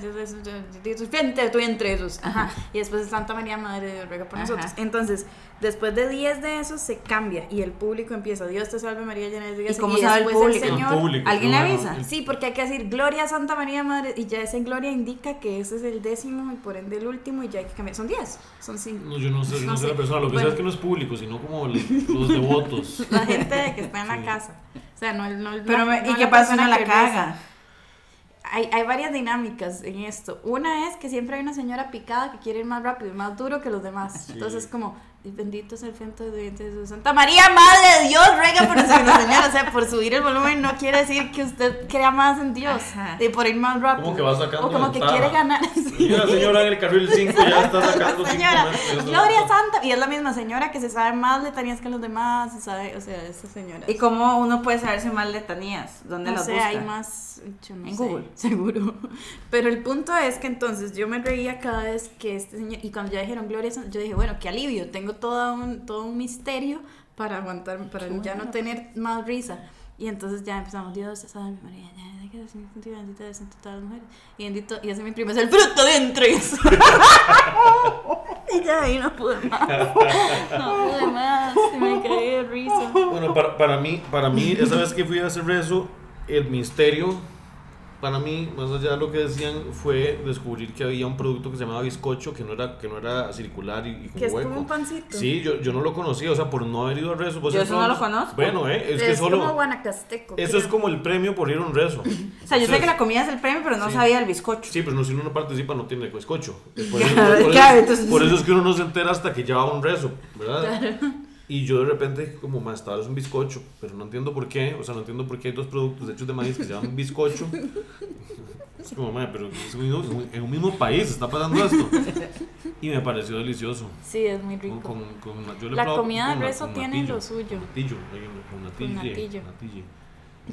frente tú entre esos. Ajá. Y después Santa María, Madre de Dios, ruega por Ajá. nosotros. Entonces, después de 10 de esos se cambia y el público empieza, Dios te salve María, llena de gracia. ¿Y cómo sabe el público? El Señor, público, ¿Alguien le bueno. avisa? El- Sí, porque hay que decir Gloria a Santa María Madre y ya ese Gloria indica que ese es el décimo y por ende el último y ya hay que cambiar. Son 10, son 5. No, yo no sé, yo no, No sé sé. la persona. Lo que Bueno. sé es que no es público, sino como le- los devotos. La gente que está en la Sí. casa. O sea, no, no Pero, no- me- no ¿y qué pasa si la reza. caga? Hay, hay varias dinámicas en esto. Una es que siempre hay una señora picada que quiere ir más rápido, más duro que los demás. Sí. Entonces, como, bendito es el frente de dientes de Santa María, Madre de Dios, ruega por nosotros, señora. O sea, por subir el volumen no quiere decir que usted crea más en Dios, Ajá. de por ir más rápido. Como que va sacando O como que quiere ganar. Y la señora en el carril 5 ya está sacando 5 señora. Gloria Santa. Y es la misma señora que se sabe más letanías que los demás. se sabe, o sea, esa señora. ¿Y cómo uno puede saberse más letanías? ¿Dónde no las sé, busca? hay más, yo no En sé, Google. seguro. Pero el punto es que entonces yo me reía cada vez que este señor, y cuando ya dijeron Gloria, San- yo dije, bueno, qué alivio, tengo todo un, todo un misterio para aguantar, para Qué ya no tener más risa. Y entonces ya empezamos, Dios salve María, ya, ya que bendita eres entre todas las mujeres. Y bendito, y ese mi primo es el fruto de entre eso. y ya ahí no pude más. No pude más, y me caí de risa. Bueno, para, para mí, para mí, esa vez que fui a hacer rezo, el misterio, para mí, más allá de lo que decían, fue descubrir que había un producto que se llamaba bizcocho, que no era, que no era circular y, y con Que es hueco. como un pancito. Sí, yo, yo no lo conocía, o sea, por no haber ido al rezo. pues Yo eso no lo conozco. Bueno, eh, es, Es, que solo... como guanacasteco. Eso creo. es como el premio por ir a un rezo. O sea, yo sé que la comida es el premio, pero no Sí. sabía el bizcocho. Sí, pero no, si uno no participa no tiene bizcocho. Por eso, Claro, por claro, eso- entonces- por eso es que uno no se entera hasta que ya va a un rezo, ¿verdad? Y yo de repente, como más estaba es un bizcocho, pero no entiendo por qué, o sea, no entiendo por qué hay dos productos hechos de maíz que se llaman bizcocho. Es como, mae, pero es un mismo- en un mismo país está pasando esto. Y me pareció delicioso. Sí, es muy Con, rico. con, con- yo le he La probado comida de con rezo con tiene natillo. lo suyo. Natillo, con natille. natillo. natille.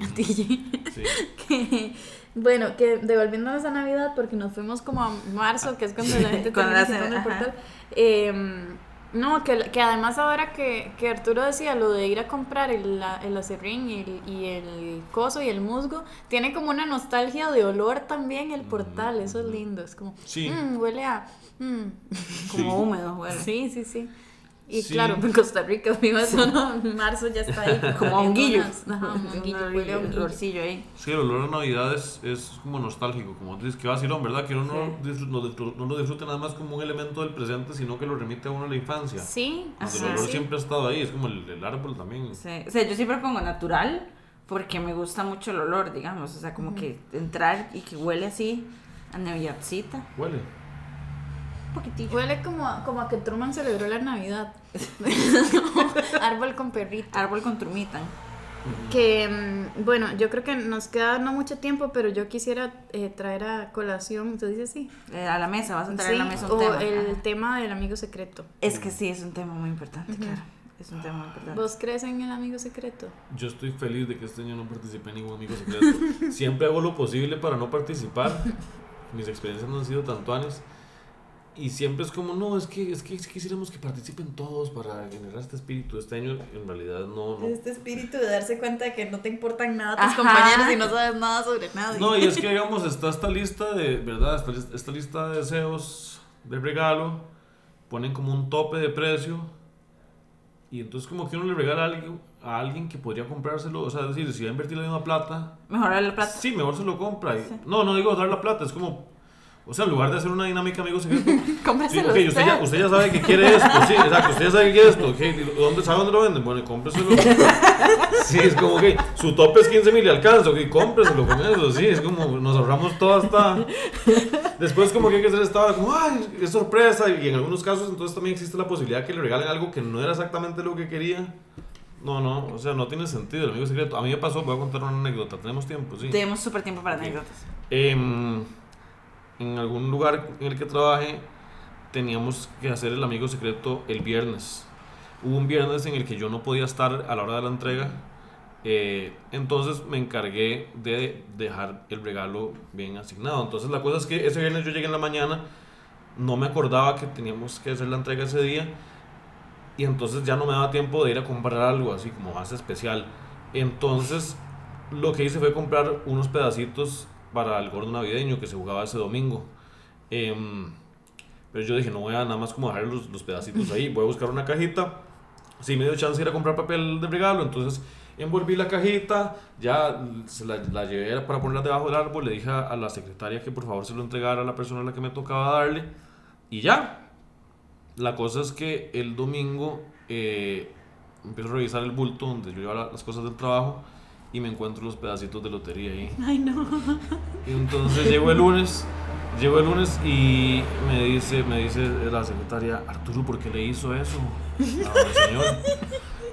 Natilli. Sí. Que, bueno, que devolviéndonos a Navidad, porque nos fuimos como a marzo, que es cuando la gente Cuando termina la el portal. Eh, no, que, que además ahora que, que Arturo decía lo de ir a comprar el, la- el acerrín y el, y el coso y el musgo, tiene como una nostalgia de olor también el portal, eso es lindo, es como, Sí. "Mm, huele a... mm". Como Sí. húmedo, güey. Sí, sí, sí. Y Sí. claro, en Costa Rica, vivo eso, ¿no? En marzo ya está ahí. Como a un guillo. Ajá, un honguillo, huele a Un honguillo. olorcillo ahí. Sí, el olor a Navidad es, es como nostálgico, como dices que vacilón, ¿verdad? Que uno no, disfr- no, disfr- no lo disfrute nada más como un elemento del presente, sino que lo remite a uno a la infancia. Sí, Donde sí, el olor sí. siempre ha estado ahí, es como el, el árbol también. Sí. O sea, yo siempre pongo natural porque me gusta mucho el olor, digamos. O sea, como que entrar y que huele así a Navidadcita. Huele. Un poquitito. Huele como, a- como a que Truman celebró la Navidad. Árbol con perrito. Árbol con trumita. Que, mm, bueno, yo creo que nos queda no mucho tiempo, pero yo quisiera eh, traer a colación, ¿se dice así? Eh, a la mesa, vas a traer Sí, a la mesa un o tema. el Ajá. tema del amigo secreto. Es que sí, es un tema muy importante, claro. Es un tema muy importante. ¿Vos crees en el amigo secreto? Yo estoy feliz de que este año no participé en ningún amigo secreto. Siempre hago lo posible para no participar. Mis experiencias no han sido tantuanes. Y siempre es como, no, es que, es que quisiéramos que participen todos para generar este espíritu. Este año en realidad no, no, Este espíritu de darse cuenta de que no te importan nada tus Ajá. compañeros y no sabes nada sobre nadie. No, y es que digamos, está esta lista de, ¿verdad? Esta, esta lista de deseos de regalo, ponen como un tope de precio, y entonces como que uno le regala a alguien, a alguien que podría comprárselo, o sea, es decir, si va a invertir la misma plata, Mejorar la plata. sí, mejor se lo compra. y- No, no digo dar la plata, es como, o sea, en lugar de hacer una dinámica amigo secreto, sí, usted ya, usted ya sabe que quiere esto, sí, exacto, usted ya sabe que quiere esto, ok, ¿y ¿dónde, ¿sabe dónde lo venden? Bueno, cómpreselo. Sí, es como que su tope es 15 mil y alcanza, ok, cómpreselo con eso, sí, es como nos ahorramos toda esta... Después como que hay que hacer esta como, ay, es sorpresa, y en algunos casos entonces también existe la posibilidad que le regalen algo que no era exactamente lo que quería. No, no, o sea, no tiene sentido el amigo secreto. A mí me pasó, voy a contar una anécdota, tenemos tiempo, sí. Tenemos súper tiempo para anécdotas. Em, en algún lugar en el que trabajé teníamos que hacer el amigo secreto el viernes. Hubo un viernes en el que yo no podía estar a la hora de la entrega. eh, entonces me encargué de dejar el regalo bien asignado. Entonces la cosa es que ese viernes yo llegué en la mañana, no me acordaba que teníamos que hacer la entrega ese día y entonces ya no me daba tiempo de ir a comprar algo así como más especial. Entonces lo que hice fue comprar unos pedacitos para el gordo navideño que se jugaba ese domingo. Em, pero yo dije, no voy a nada más como dejar los, los pedacitos ahí, voy a buscar una cajita. Sí me dio chance de ir a comprar papel de regalo, entonces envolví la cajita, ya se la, la llevé para ponerla debajo del árbol, le dije a la secretaria que por favor se lo entregara a la persona a la que me tocaba darle y ya. La cosa es que el domingo eh, empiezo a revisar el bulto donde yo llevaba las cosas del trabajo y me encuentro los pedacitos de lotería ahí. Ay, no. Y entonces llego el lunes, llego el lunes y me dice, me dice la secretaria, Arturo, ¿por qué le hizo eso al señor?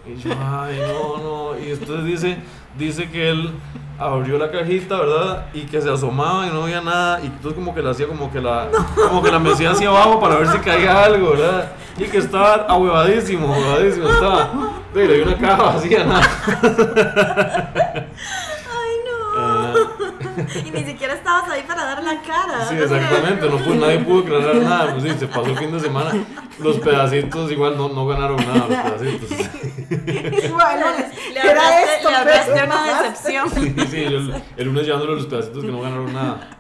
Y yo, ay, no, no. Y entonces dice, dice que él abrió la cajita, ¿verdad? Y que se asomaba y no veía nada. Y entonces como que la hacía como que la, como que la mecía hacia abajo para ver si caía algo, ¿verdad? Y que estaba ahuevadísimo, ahuevadísimo estaba. Y le una caja vacía, nada. Y ni siquiera estabas ahí para dar la cara. Sí, exactamente, no pudo, nadie pudo aclarar nada, pues sí, se pasó el fin de semana, los pedacitos igual no, no ganaron nada, los pedacitos. Bueno, Le era hablaste, esto, le hablaste una decepción. Sí, sí, yo el, el lunes llevándole los pedacitos que no ganaron nada.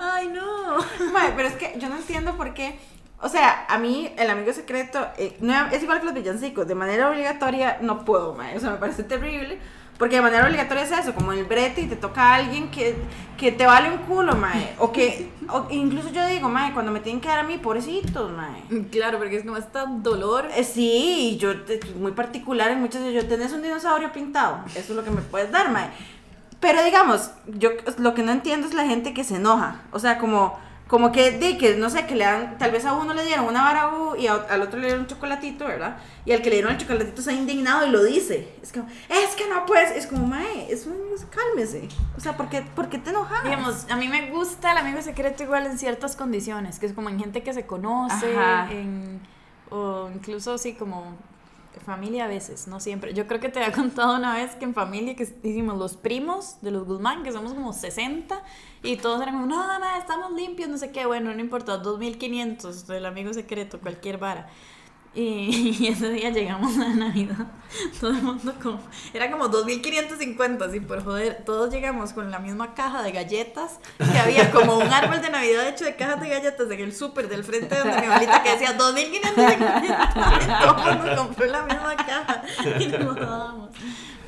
Ay, no. Mae, pero es que yo no entiendo por qué. O sea, a mí el amigo secreto eh, no, es igual que los villancicos. De manera obligatoria no puedo, mae. O sea, me parece terrible. Porque de manera obligatoria es eso, como el brete y te toca a alguien que, que te vale un culo, mae. O que, o incluso yo digo, mae, cuando me tienen que dar a mí, pobrecitos, mae. Claro, porque es como está dolor. Eh, sí, y yo, muy particular en muchas de yo, tenés un dinosaurio pintado, eso es lo que me puedes dar, mae. Pero digamos, yo lo que no entiendo es la gente que se enoja. O sea, como, como que, de que, no sé, que le dan, tal vez a uno le dieron una vara U y a- al otro le dieron un chocolatito, ¿verdad? Y al que le dieron el chocolatito está indignado y lo dice. Es como, es que no puedes, es como, mae, es un, cálmese. O sea, ¿por qué, por qué te enojas? Digamos, a mí me gusta el amigo secreto igual en ciertas condiciones, que es como en gente que se conoce, Ajá. en, o incluso así como familia a veces, no siempre. Yo creo que te había contado una vez que en familia que hicimos los primos de los Guzmán, que somos como 60, y todos eran como, no, estamos limpios, no sé qué, bueno, no importa, 2500 del amigo secreto, cualquier vara. Y, y ese día llegamos a Navidad, todo el mundo como, era como 2550, así por joder, todos llegamos con la misma caja de galletas, que había como un árbol de Navidad hecho de cajas de galletas en el súper del frente donde mi abuelita que decía 2550, todo el mundo compró la misma caja y nos dábamos.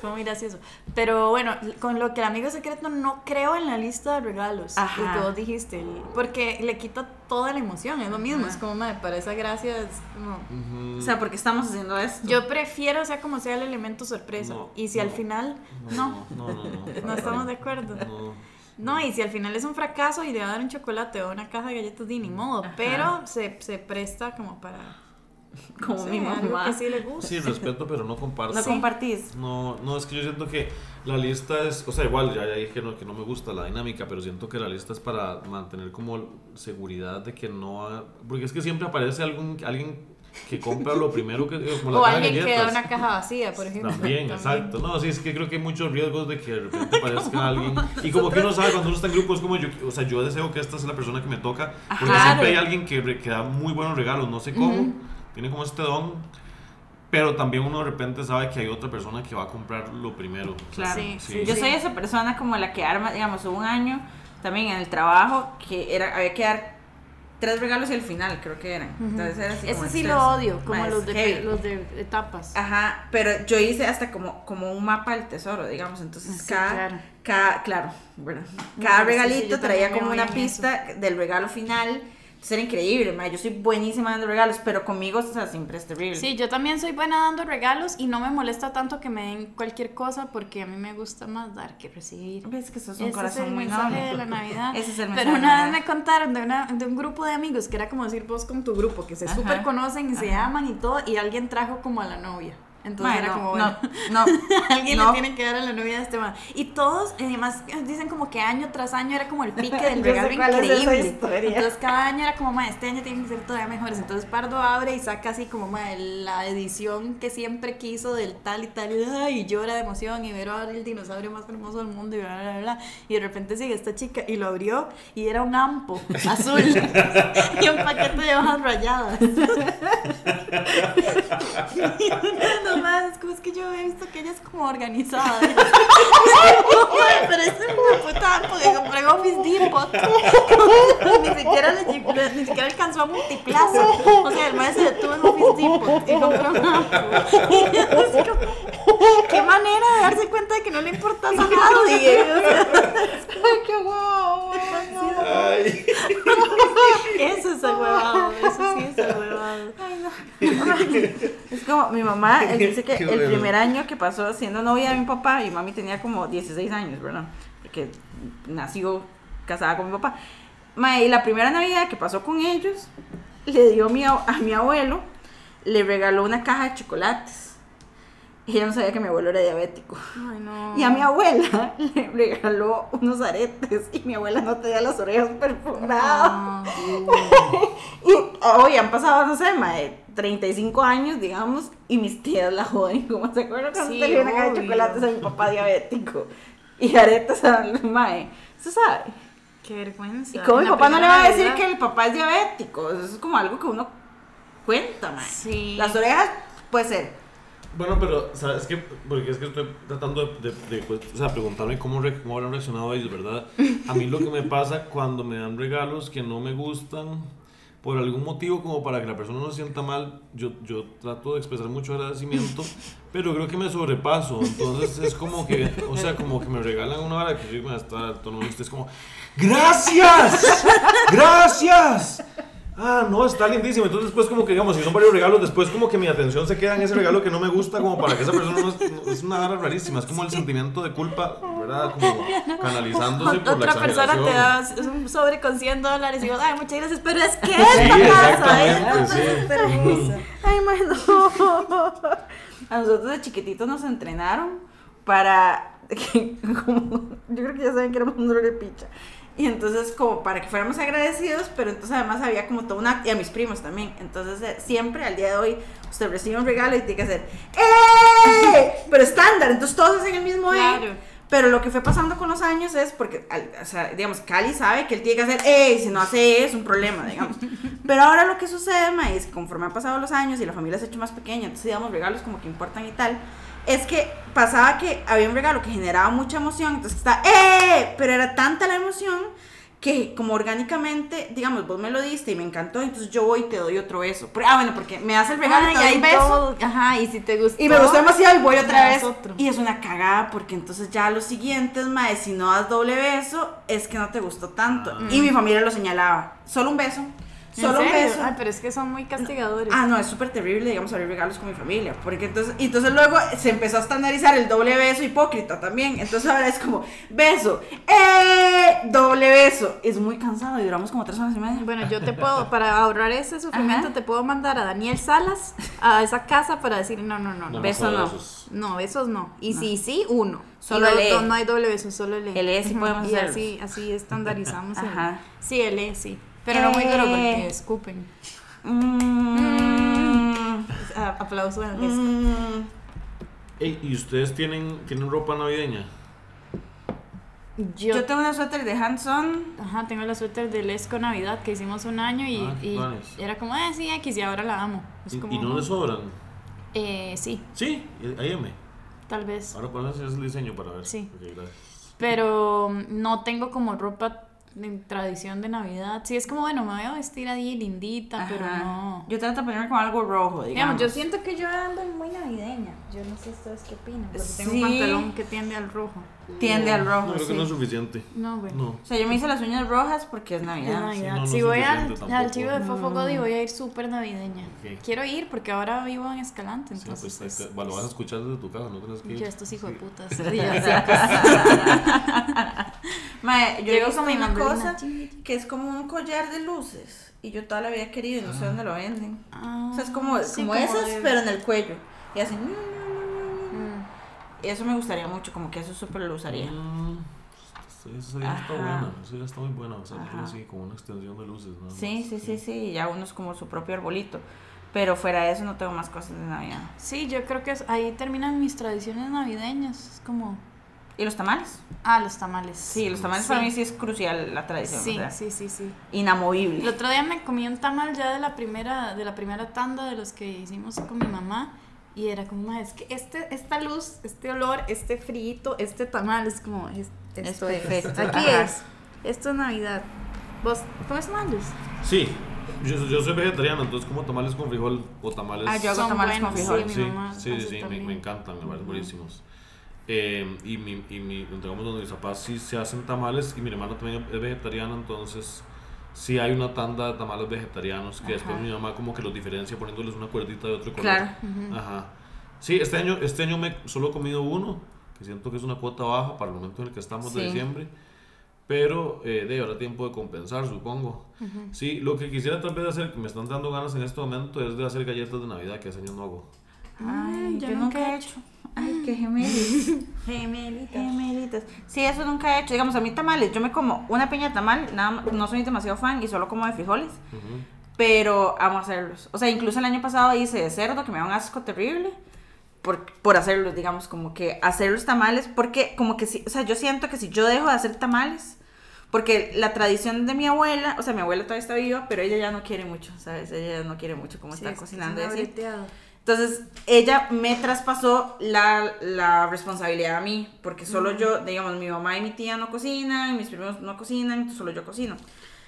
Fue muy gracioso. Pero bueno, con lo que el amigo secreto no creo en la lista de regalos. Ajá. Lo que vos dijiste. Porque le quita toda la emoción. Es lo mismo. Es como, madre, para esa gracia es como. Ujú. O sea, ¿por qué estamos haciendo esto? Yo prefiero, sea como sea, el elemento sorpresa. No, y si al no, final. No. No, no, no. No estamos de acuerdo. No. No, y si al final es un fracaso y le va a dar un chocolate o una caja de galletas, ni modo. Ajá. Pero se, se presta como para. como sé, mi mamá. que sí le gusta. Sí, respeto, pero no comparto. No Sí. compartís. No, no, es que yo siento que la lista es, o sea, igual ya, ya dije que no, que no me gusta la dinámica, pero siento que la lista es para mantener como seguridad de que no, ha- porque es que siempre aparece algún, alguien que compra lo primero que, como la O de alguien que da una caja vacía, por ejemplo. También, exacto. No, sí, es que creo que hay muchos riesgos de que de repente aparezca alguien. Y como que uno sabe cuando uno está en grupo, es como yo, o sea, yo deseo que esta sea la persona que me toca. Porque Claro. siempre hay alguien que, que da muy buenos regalos, no sé cómo, Ujú. Tiene como este don. Pero también uno de repente sabe que hay otra persona que va a comprar lo primero. Claro. Sí, sí. Yo Sí. soy esa persona como la que arma, digamos, un año también en el trabajo que era había que dar tres regalos y al final creo que eran. Entonces era así como Ese sí estrés. lo odio, como los de, heavy. los de etapas. Ajá, pero yo hice hasta como, como un mapa del tesoro, digamos. Entonces, Sí, cada, claro. cada, claro, bueno, No, cada sí, sí, regalito yo traía como una pista del regalo final. Era increíble, ma. Yo soy buenísima dando regalos, pero conmigo, o sea, siempre es terrible. Sí, yo también soy buena dando regalos y no me molesta tanto que me den cualquier cosa porque a mí me gusta más dar que recibir. Ves que eso es Ese un es corazón el muy mensaje noble. de la Navidad. Ese es el Pero mensaje una vez me contaron de, una, de un grupo de amigos que era como decir vos con tu grupo, que se súper conocen y se aman y todo, y alguien trajo como a la novia. Entonces era como, bueno, no, no, alguien no. le tiene que dar a la novia de este man. Y todos, además, dicen como que año tras año era como el pique del regalo es increíble. Entonces cada año era como, ma, este año tienen que ser todavía mejores. Entonces Pardo abre y saca así como, ma, la edición que siempre quiso del tal y tal, y, llora de emoción y ver ahora el dinosaurio más hermoso del mundo y bla, bla, bla, bla. Y de repente sigue esta chica y lo abrió y era un ampo azul y un paquete de hojas rayadas. Una como es que yo he visto que ella es como organizada. Pero es una puta porque compré Office Depot. ni, siquiera le ni siquiera alcanzó a multiplazo. O sea, el maestro se detuvo en Office Depot y compró un ampo. Y es como, Qué manera de darse cuenta de que no le importas a nadie. Ay, qué guau. Ay. eso es el huevado. Eso sí es el huevado. Es como mi mamá, dice que el bueno. primer año que pasó siendo novia de mi papá, mi mami tenía como 16 años, ¿verdad? Porque nació casada con mi papá. Ma, y la primera Navidad que pasó con ellos, le dio mi a mi abuelo, le regaló una caja de chocolates. Y ella no sabía que mi abuelo era diabético. Ay, no. Y a mi abuela le regaló unos aretes y mi abuela no tenía las orejas perforadas. No. Y hoy han pasado, no sé, mae, 35 años, digamos, y mis tías la joden. Como se acuerdan cuando Sí, te le iban a caer obvio. chocolates a mi papá diabético? Y aretes a mae. ¿Se sabe? Qué vergüenza. Y como mi La papá no le va a decir que el papá es diabético. Eso es como algo que uno cuenta, mae. Sí. Las orejas, puede ser. Bueno, pero, ¿sabes qué? Porque es que estoy tratando de, de- de, pues, o sea, preguntarme cómo, re- cómo habrán reaccionado ellos, ¿verdad? A mí lo que me pasa cuando me dan regalos que no me gustan, por algún motivo, como para que la persona no se sienta mal, yo, yo trato de expresar mucho agradecimiento, pero creo que me sobrepaso. Entonces es como que, o sea, como que me regalan una hora que yo digo, está tono y es como, ¡Gracias! ¡Gracias! Ah, no, está lindísimo. Entonces, después, como que digamos, si son varios regalos, después, como que mi atención se queda en ese regalo que no me gusta, como para que esa persona no es, no- es una vara rarísima. Es como el sentimiento de culpa, ¿verdad? Como canalizándose por Otra la persona te da un sobre con 100 dólares y vos, ay, muchas gracias, pero es que Sí, pasa, ¿eh? exactamente, sí. Ay, bueno. A nosotros de chiquititos nos entrenaron para. como- yo creo que ya saben que éramos un dolor de picha. Y entonces, como para que fuéramos agradecidos, pero entonces además había como toda una. Y a mis primos también. Entonces, eh, siempre al día de hoy, usted recibe un regalo y tiene que hacer. ¡Eh! Pero estándar. Entonces, todos hacen el mismo ¡eh! Claro. Pero lo que fue pasando con los años es porque, al- o sea, digamos, Cali sabe que él tiene que hacer, ¡eh! Si no hace, es un problema, digamos. Pero ahora lo que sucede, ma, es que conforme han pasado los años y la familia se ha hecho más pequeña, entonces, digamos, regalos como que importan y tal, es que pasaba que había un regalo que generaba mucha emoción, entonces está, ¡eh! Pero era tanta la emoción que como orgánicamente, digamos, vos me lo diste y me encantó, entonces yo voy y te doy otro beso. Pero- ah, bueno, porque me das el regalo y te doy un beso. todo- Ajá, y si te gustó. Y me gustó demasiado y voy otra vez. otro. Y es una cagada porque entonces ya los siguientes, mae, si no das doble beso, es que no te gustó tanto. Y mi familia lo señalaba. Solo un beso. ¿En Solo serio? beso. Ay, pero es que son muy castigadores. Ah, no, es súper terrible, digamos, abrir regalos con mi familia. Porque entonces, y entonces luego se empezó a estandarizar el doble beso hipócrita también. Entonces ahora es como, beso, ¡eh! Doble beso. Es muy cansado y duramos como tres horas y media. Bueno, yo te puedo, para ahorrar ese sufrimiento, Ajá. te puedo mandar a Daniel Salas a esa casa para decir, no, no, no, no. beso no. No, besos no. Y si sí, uno. Solo no, el E. no, no hay doble beso, solo el E. El E sí podemos Y hacerlo. así, así estandarizamos. el- Ajá. Sí, el E, sí. Pero no muy duro porque Eh. escupen. Mm, A- Aplauso en el disco. mm. Ey, ¿Y ustedes tienen, tienen ropa navideña? Yo, Yo tengo una suéter de Hanson. ajá, tengo la suéter de Lesco Navidad que hicimos un año y, Ah, y era como, ah, sí, X, y ahora la amo. Es ¿Y, como, y no les sobran? eh, sí, Sí, ahí me. tal vez. Ahora podemos hacer el diseño para ver. Sí. Ok, gracias. Pero mm, no tengo como ropa en tradición de Navidad. Sí, es como, bueno, me voy a vestir ahí lindita, pero no. Yo trato de ponerme con algo rojo, digamos. Digamos, yo siento que yo ando muy navideña. Yo no sé ustedes qué opinan. Porque tengo un pantalón que tiende al rojo. Tiende al No, rojo, creo sí. que no es suficiente. No, bueno. No. O sea, yo me hice las uñas rojas porque es Navidad. Navidad. no, no si es voy al, al archivo de Fofo Godi voy a ir súper navideña. Ok. Quiero ir porque ahora vivo en Escalante, Sí, entonces pues, es- te- bueno, lo vas a escuchar desde tu casa, no tienes que ir. yo estos hijos de Sí. putas. Mae, yo con mi una cosa que es como un collar de luces. Y yo toda la vida he querido y no sé dónde lo venden. O sea, es como, Ah, sí, como, como esas, de- pero en el cuello. Y así. Eso me gustaría mucho, como que eso súper lo usaría. Mm, sí, Esa ya está Ajá. buena, esa ya está muy buena. O sea, así como una extensión de luces, ¿no? Sí, sí, sí, sí. Y ya uno es como su propio arbolito. Pero fuera de eso no tengo más cosas de Navidad. Sí, yo creo que es- ahí terminan mis tradiciones navideñas. Es como. ¿Y los tamales? Ah, los tamales. Sí, los tamales Sí. para mí sí es crucial la tradición. Sí, o sea, sí, sí, sí. Inamovible. El otro día me comí un tamal ya de la primera, de la primera tanda de los que hicimos con mi mamá. Y era como, "Ma, es que este, esta luz, este olor, este frito, este tamal, es como, es, esto es, perfecto, Aquí ajá. es. Esto es Navidad. ¿Vos comes tamales? Sí, yo, yo soy vegetariano, entonces como tamales con frijol o tamales... Ah, yo hago Son tamales con frijol. mi Sí, mamá sí, sí, me, encantan, me parecen buenísimos. Eh, y mi, y mi, digamos, donde mis papás sí se hacen tamales y mi hermana también es vegetariana, entonces sí hay una tanda de tamales vegetarianos que después Ajá. mi mamá como que los diferencia poniéndoles una cuerdita de otro color. Claro. Ajá. Sí, este año, este año me solo he comido uno, que siento que es una cuota baja para el momento en el que estamos de Sí. diciembre. Pero eh, de habrá tiempo de compensar, supongo. Sí, lo que quisiera tal vez hacer, que me están dando ganas en este momento, es de hacer galletas de Navidad, que hace años no hago. Ay, yo yo, nunca he hecho. Ay, qué gemelitas. Gemelitas. Sí, eso nunca he hecho. Digamos, a mí tamales, yo me como una piña de tamal, nada más, no soy demasiado fan y solo como de frijoles, pero amo hacerlos. O sea, incluso el año pasado hice de cerdo, que me da un asco terrible, por, por hacerlos, digamos, como que hacer los tamales, porque como que si, o sea, yo siento que si yo dejo de hacer tamales, porque la tradición de mi abuela, o sea, mi abuela todavía está viva, pero ella ya no quiere mucho, ¿sabes? Ella ya no quiere mucho cómo está cocinando y así. Entonces, ella me traspasó la, la responsabilidad a mí, porque solo yo, digamos, mi mamá y mi tía no cocinan, mis primos no cocinan, solo yo cocino.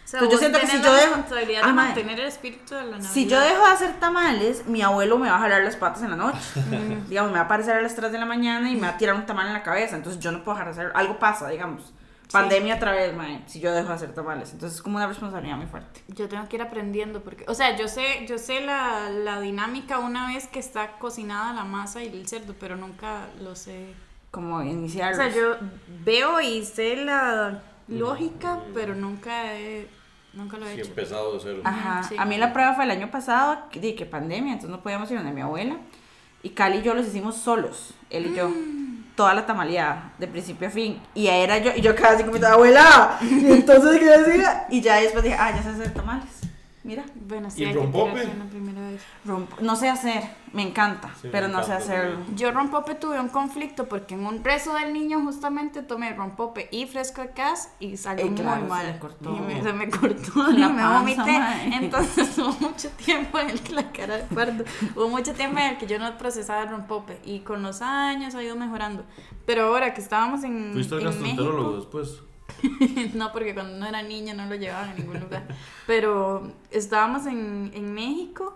sea, Entonces, yo siento que si yo dejo- responsabilidad Ah, de mantener el espíritu de la Navidad. Si yo dejo de hacer tamales, mi abuelo me va a jalar las patas en la noche. digamos, me va a aparecer a las 3 de la mañana y me va a tirar un tamal en la cabeza. Entonces, yo no puedo dejar de hacer. Algo pasa, digamos. Pandemia otra vez, mae, si yo dejo de hacer tamales. Entonces, es como una responsabilidad muy fuerte. Yo tengo que ir aprendiendo porque, o sea, yo sé, yo sé la, la dinámica una vez que está cocinada la masa y el cerdo, pero nunca lo sé como O iniciarlos. sea, yo veo y sé la lógica, pero nunca he, nunca lo he Sí, hecho. empezado de cero. Ajá. Sí. A mí la prueba fue el año pasado, di que pandemia, entonces no podíamos ir donde mi abuela. Y Cali y yo los hicimos solos, él y yo. Toda la tamaleada, de principio a fin. Y era yo, y yo casi como abuela. Y entonces, ¿qué decía? Y ya después dije, ah, ya sé hacer tamales. Mira, Bueno, sí, ¿Y hay que rompope? una primera vez. rompo- no sé hacer, me encanta, Sí, me pero no sé encanta hacerlo. también. Yo rompope tuve un conflicto porque en un rezo del niño justamente tomé rompope y fresco de cas y salió Ey, claro, muy se mal. le cortó. Y me- se me cortó La y me panza, vomité. mae. Entonces hubo mucho tiempo en el que la cara de pardo, hubo mucho tiempo en el que yo no procesaba el rompope y con los años ha ido mejorando. Pero ahora que estábamos en, ¿Fuiste al en gastroenterólogo México, después? no, porque cuando no era niña no lo llevaban a ningún lugar. Pero estábamos en, en México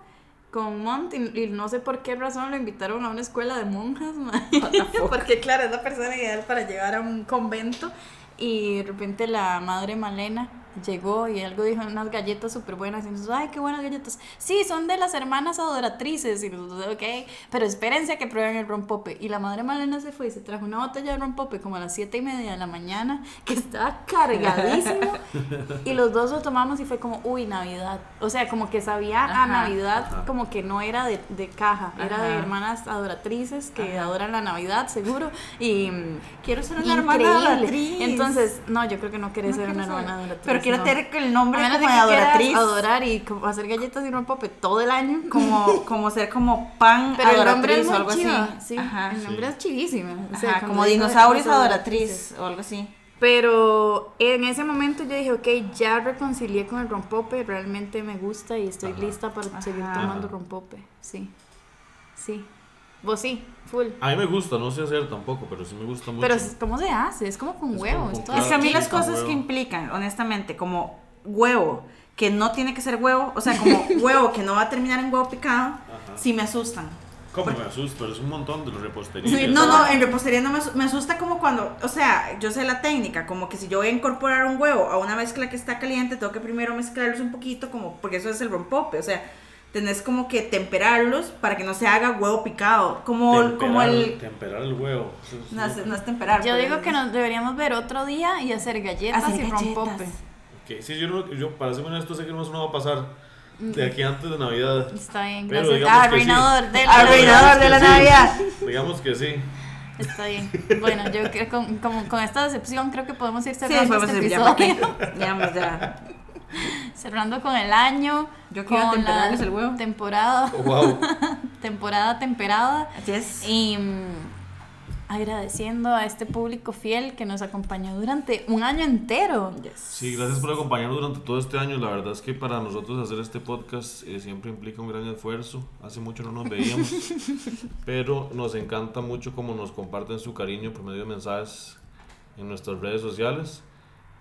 con Mont y, y no sé por qué razón lo invitaron a una escuela de monjas, porque claro, es la persona ideal para llevar a un convento. Y de repente la madre Malena llegó y algo dijo, unas galletas súper buenas. Y nosotros, ay, qué buenas galletas. Sí, son de las hermanas adoratrices. Y nosotros, ok, pero espérense a que prueben el rompope. Y la madre Malena se fue y se trajo una botella de rompope como a las siete y media de la mañana, que estaba cargadísimo. y los dos lo tomamos y fue como, uy, Navidad. O sea, como que sabía a Navidad, ajá. como que no era de, de caja, era de hermanas adoratrices que adoran la Navidad, seguro. Y mm, Quiero ser una hermana adoratriz. Entonces, no, yo creo que no querés No ser una ser. hermana adoratriz. Pero quiero no. tener el nombre como de adoratriz. adorar y como hacer galletas y rompope todo el año. Como, como ser como pan Pero adoratriz o algo así. sí. Ajá. El nombre Sí. es chivísimo. o sea, Ajá, como dinosaurios adoratriz o algo así. Pero en ese momento yo dije, ok, ya reconcilié con el rompope, realmente me gusta y estoy Ajá. lista para seguir tomando rompope. Sí. Sí. Vos sí, full. A mí me gusta, no sé hacer tampoco, pero sí me gusta mucho. Pero es- ¿cómo se hace? Es como con Es huevos. como con Es que a mí las cosas que implican, honestamente, como huevo, que no tiene que ser huevo, o sea, como huevo que no va a terminar en huevo picado, Ajá. sí me asustan. ¿Cómo me asusto? Pero es un montón de los repostería. Sí, No, no, en repostería no me, me asusta como cuando, o sea, yo sé la técnica, como que si yo voy a incorporar un huevo a una mezcla que está caliente, tengo que primero mezclarlos un poquito, como, porque eso es el rompope, o sea, tenés como que temperarlos para que no se haga huevo picado, como, Temperar, como el... Temperar el huevo. No, es- no es temperar. Yo digo es- que nos deberíamos ver otro día y hacer galletas Hacer y galletas. rompope. Ok, sí, yo, yo para ser honesto sé que no, eso no va a pasar de aquí antes de Navidad. Está bien, Pero gracias. digamos Ah, que sí. arruinador de la Arruinador de la Sí. Navidad. Digamos que sí. Está bien. Bueno, yo creo que con, como- con esta decepción creo que podemos ir Sí, cerrando podemos este ya, ¿para episodio. Digamos, ya. Cerrando con el año. Yo quiero con temperarles la el huevo. Temporada, Oh, wow. temporada temperada. Así es. Y mm, agradeciendo a este público fiel que nos acompañó durante un año entero. Yes. Sí, gracias por acompañarnos durante todo este año. La verdad es que para nosotros hacer este podcast eh, siempre implica un gran esfuerzo. Hace mucho no nos veíamos, pero nos encanta mucho como nos comparten su cariño por medio de mensajes en nuestras redes sociales.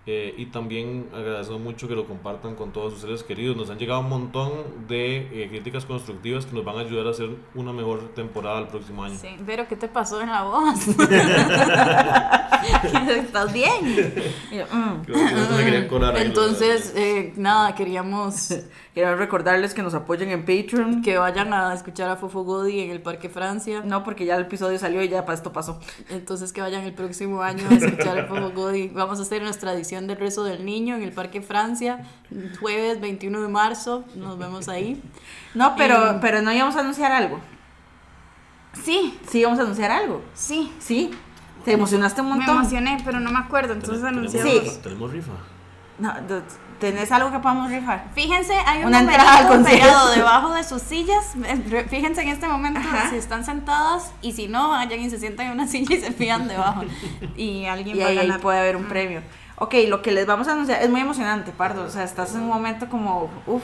Eh, y también agradecemos mucho que lo compartan con todos sus seres queridos. Nos han llegado un montón de eh, críticas constructivas que nos van a ayudar a hacer una mejor temporada el próximo año. Sí, pero ¿qué te pasó en la voz? ¿Estás bien? Yo, mm. Que no Entonces, eh, nada, queríamos Quiero recordarles que nos apoyen en Patreon. que vayan a escuchar a Fofo Godi en el Parque Francia. No, porque ya el episodio salió y ya para esto pasó. Entonces que vayan el próximo año a escuchar el Fofo Godi. Vamos a hacer nuestra edición del rezo del niño en el Parque Francia, jueves 21 de marzo. Nos vemos ahí. No, pero, pero no íbamos a anunciar algo. Sí, Sí, íbamos a anunciar algo. sí. Sí. Te emocionaste un Me montón. emocioné, pero no me acuerdo. Entonces anunciamos. Sí. Tenemos rifa. No, ¿Tenés algo que podamos rifar? Fíjense, hay un Una entrada pegado debajo de sus sillas. Eh, Fíjense en este momento Ajá. si están sentadas y si no, vayan y se sientan en una silla y se fían debajo. Y alguien Y va a ahí, ahí ganar. puede haber un premio. Ok, lo que les vamos a anunciar es muy emocionante, Pardo. O sea, estás en un momento como, uff,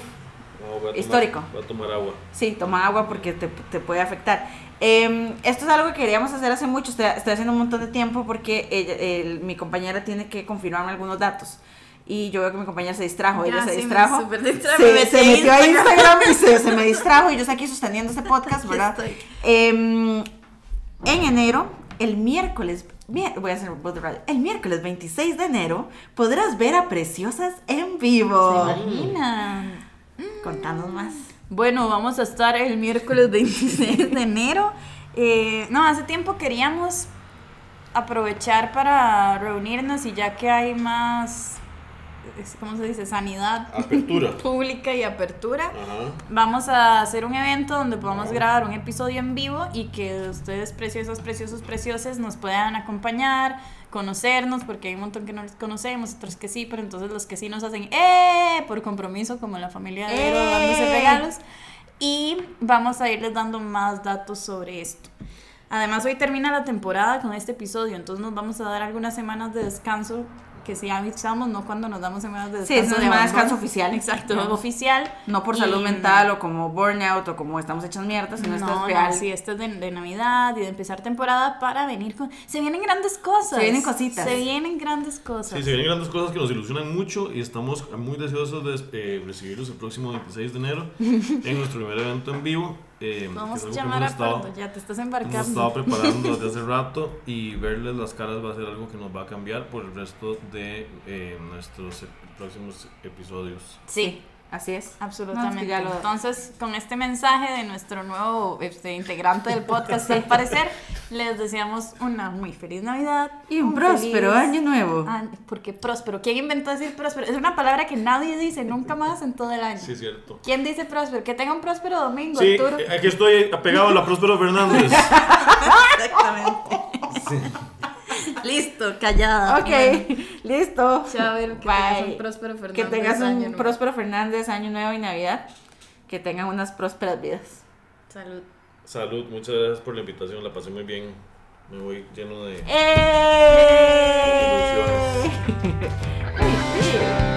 No, a Histórico. Voy a tomar agua. sí, toma agua porque te, te puede afectar. Em, esto es algo que queríamos hacer hace mucho, estoy, estoy haciendo un montón de tiempo porque ella- el- mi compañera tiene que confirmarme algunos datos. Y yo veo que mi compañera se distrajo, Ya, ella se sí, distrajo. se, me se en metió a Instagram. Y se, se me distrajo y yo estoy aquí sosteniendo este podcast, ¿verdad? estoy. Em, en enero, el miércoles, voy a hacer voz de radio, el miércoles 26 de enero podrás ver a Preciosas en vivo. ¿Se imaginan? Contanos más. Bueno, vamos a estar el miércoles 26 de enero. Eh, no, hace tiempo queríamos aprovechar para reunirnos y ya que hay más, ¿cómo se dice? Sanidad Apertura. pública y apertura. Ajá. Vamos a hacer un evento donde podamos grabar un episodio en vivo y que ustedes, preciosos, preciosos, preciosas, nos puedan acompañar, conocernos, porque hay un montón que no les conocemos, otros que sí, pero entonces los que sí nos hacen ¡eh! por compromiso, como la familia de Vero ¡Eh! dándose regalos. Y vamos a irles dando más datos sobre esto. Además, hoy termina la temporada con este episodio, entonces nos vamos a dar algunas semanas de descanso que si avisamos, no cuando nos damos semanas de Sí, descanso. es de un abandono. descanso oficial. Exacto, No. oficial. No por Y- salud mental o como burnout o como estamos hechas mierdas, sino No, esto no, es real. sí, esto es de, de Navidad y de empezar temporada para venir con... Se vienen grandes cosas. Se vienen cositas. Se vienen grandes cosas. Sí, se vienen grandes cosas que nos ilusionan mucho y estamos muy deseosos de eh, recibirlos el próximo 26 de enero en nuestro primer evento en vivo. Eh, Vamos a llamar hemos a estado- Pardo, ya te estás Hemos embarcando. estado preparando desde hace rato y verles las caras va a ser algo que nos va a cambiar por el resto de eh, nuestros próximos episodios. Sí, Así es. absolutamente. No, es que ya lo- Entonces, con este mensaje de nuestro nuevo este, integrante del podcast, al parecer, les deseamos una muy feliz Navidad. Y un próspero feliz año nuevo. porque próspero. ¿Quién inventó decir próspero? Es una palabra que nadie dice nunca más en todo el año. Sí, cierto. ¿Quién dice próspero? Que tenga un próspero domingo, Sí, Arturo. eh, aquí estoy apegado a la Próspero Fernández. Exactamente. listo, callada. Ok, bueno. listo. Chao, que Bye. tengas un próspero Fernández. Que tengas un año próspero Fernández, año nuevo y Navidad. Que tengan unas prósperas vidas. Salud. Salud, muchas gracias por la invitación, la pasé muy bien. Me voy lleno de... ¡Eh! de ilusiones.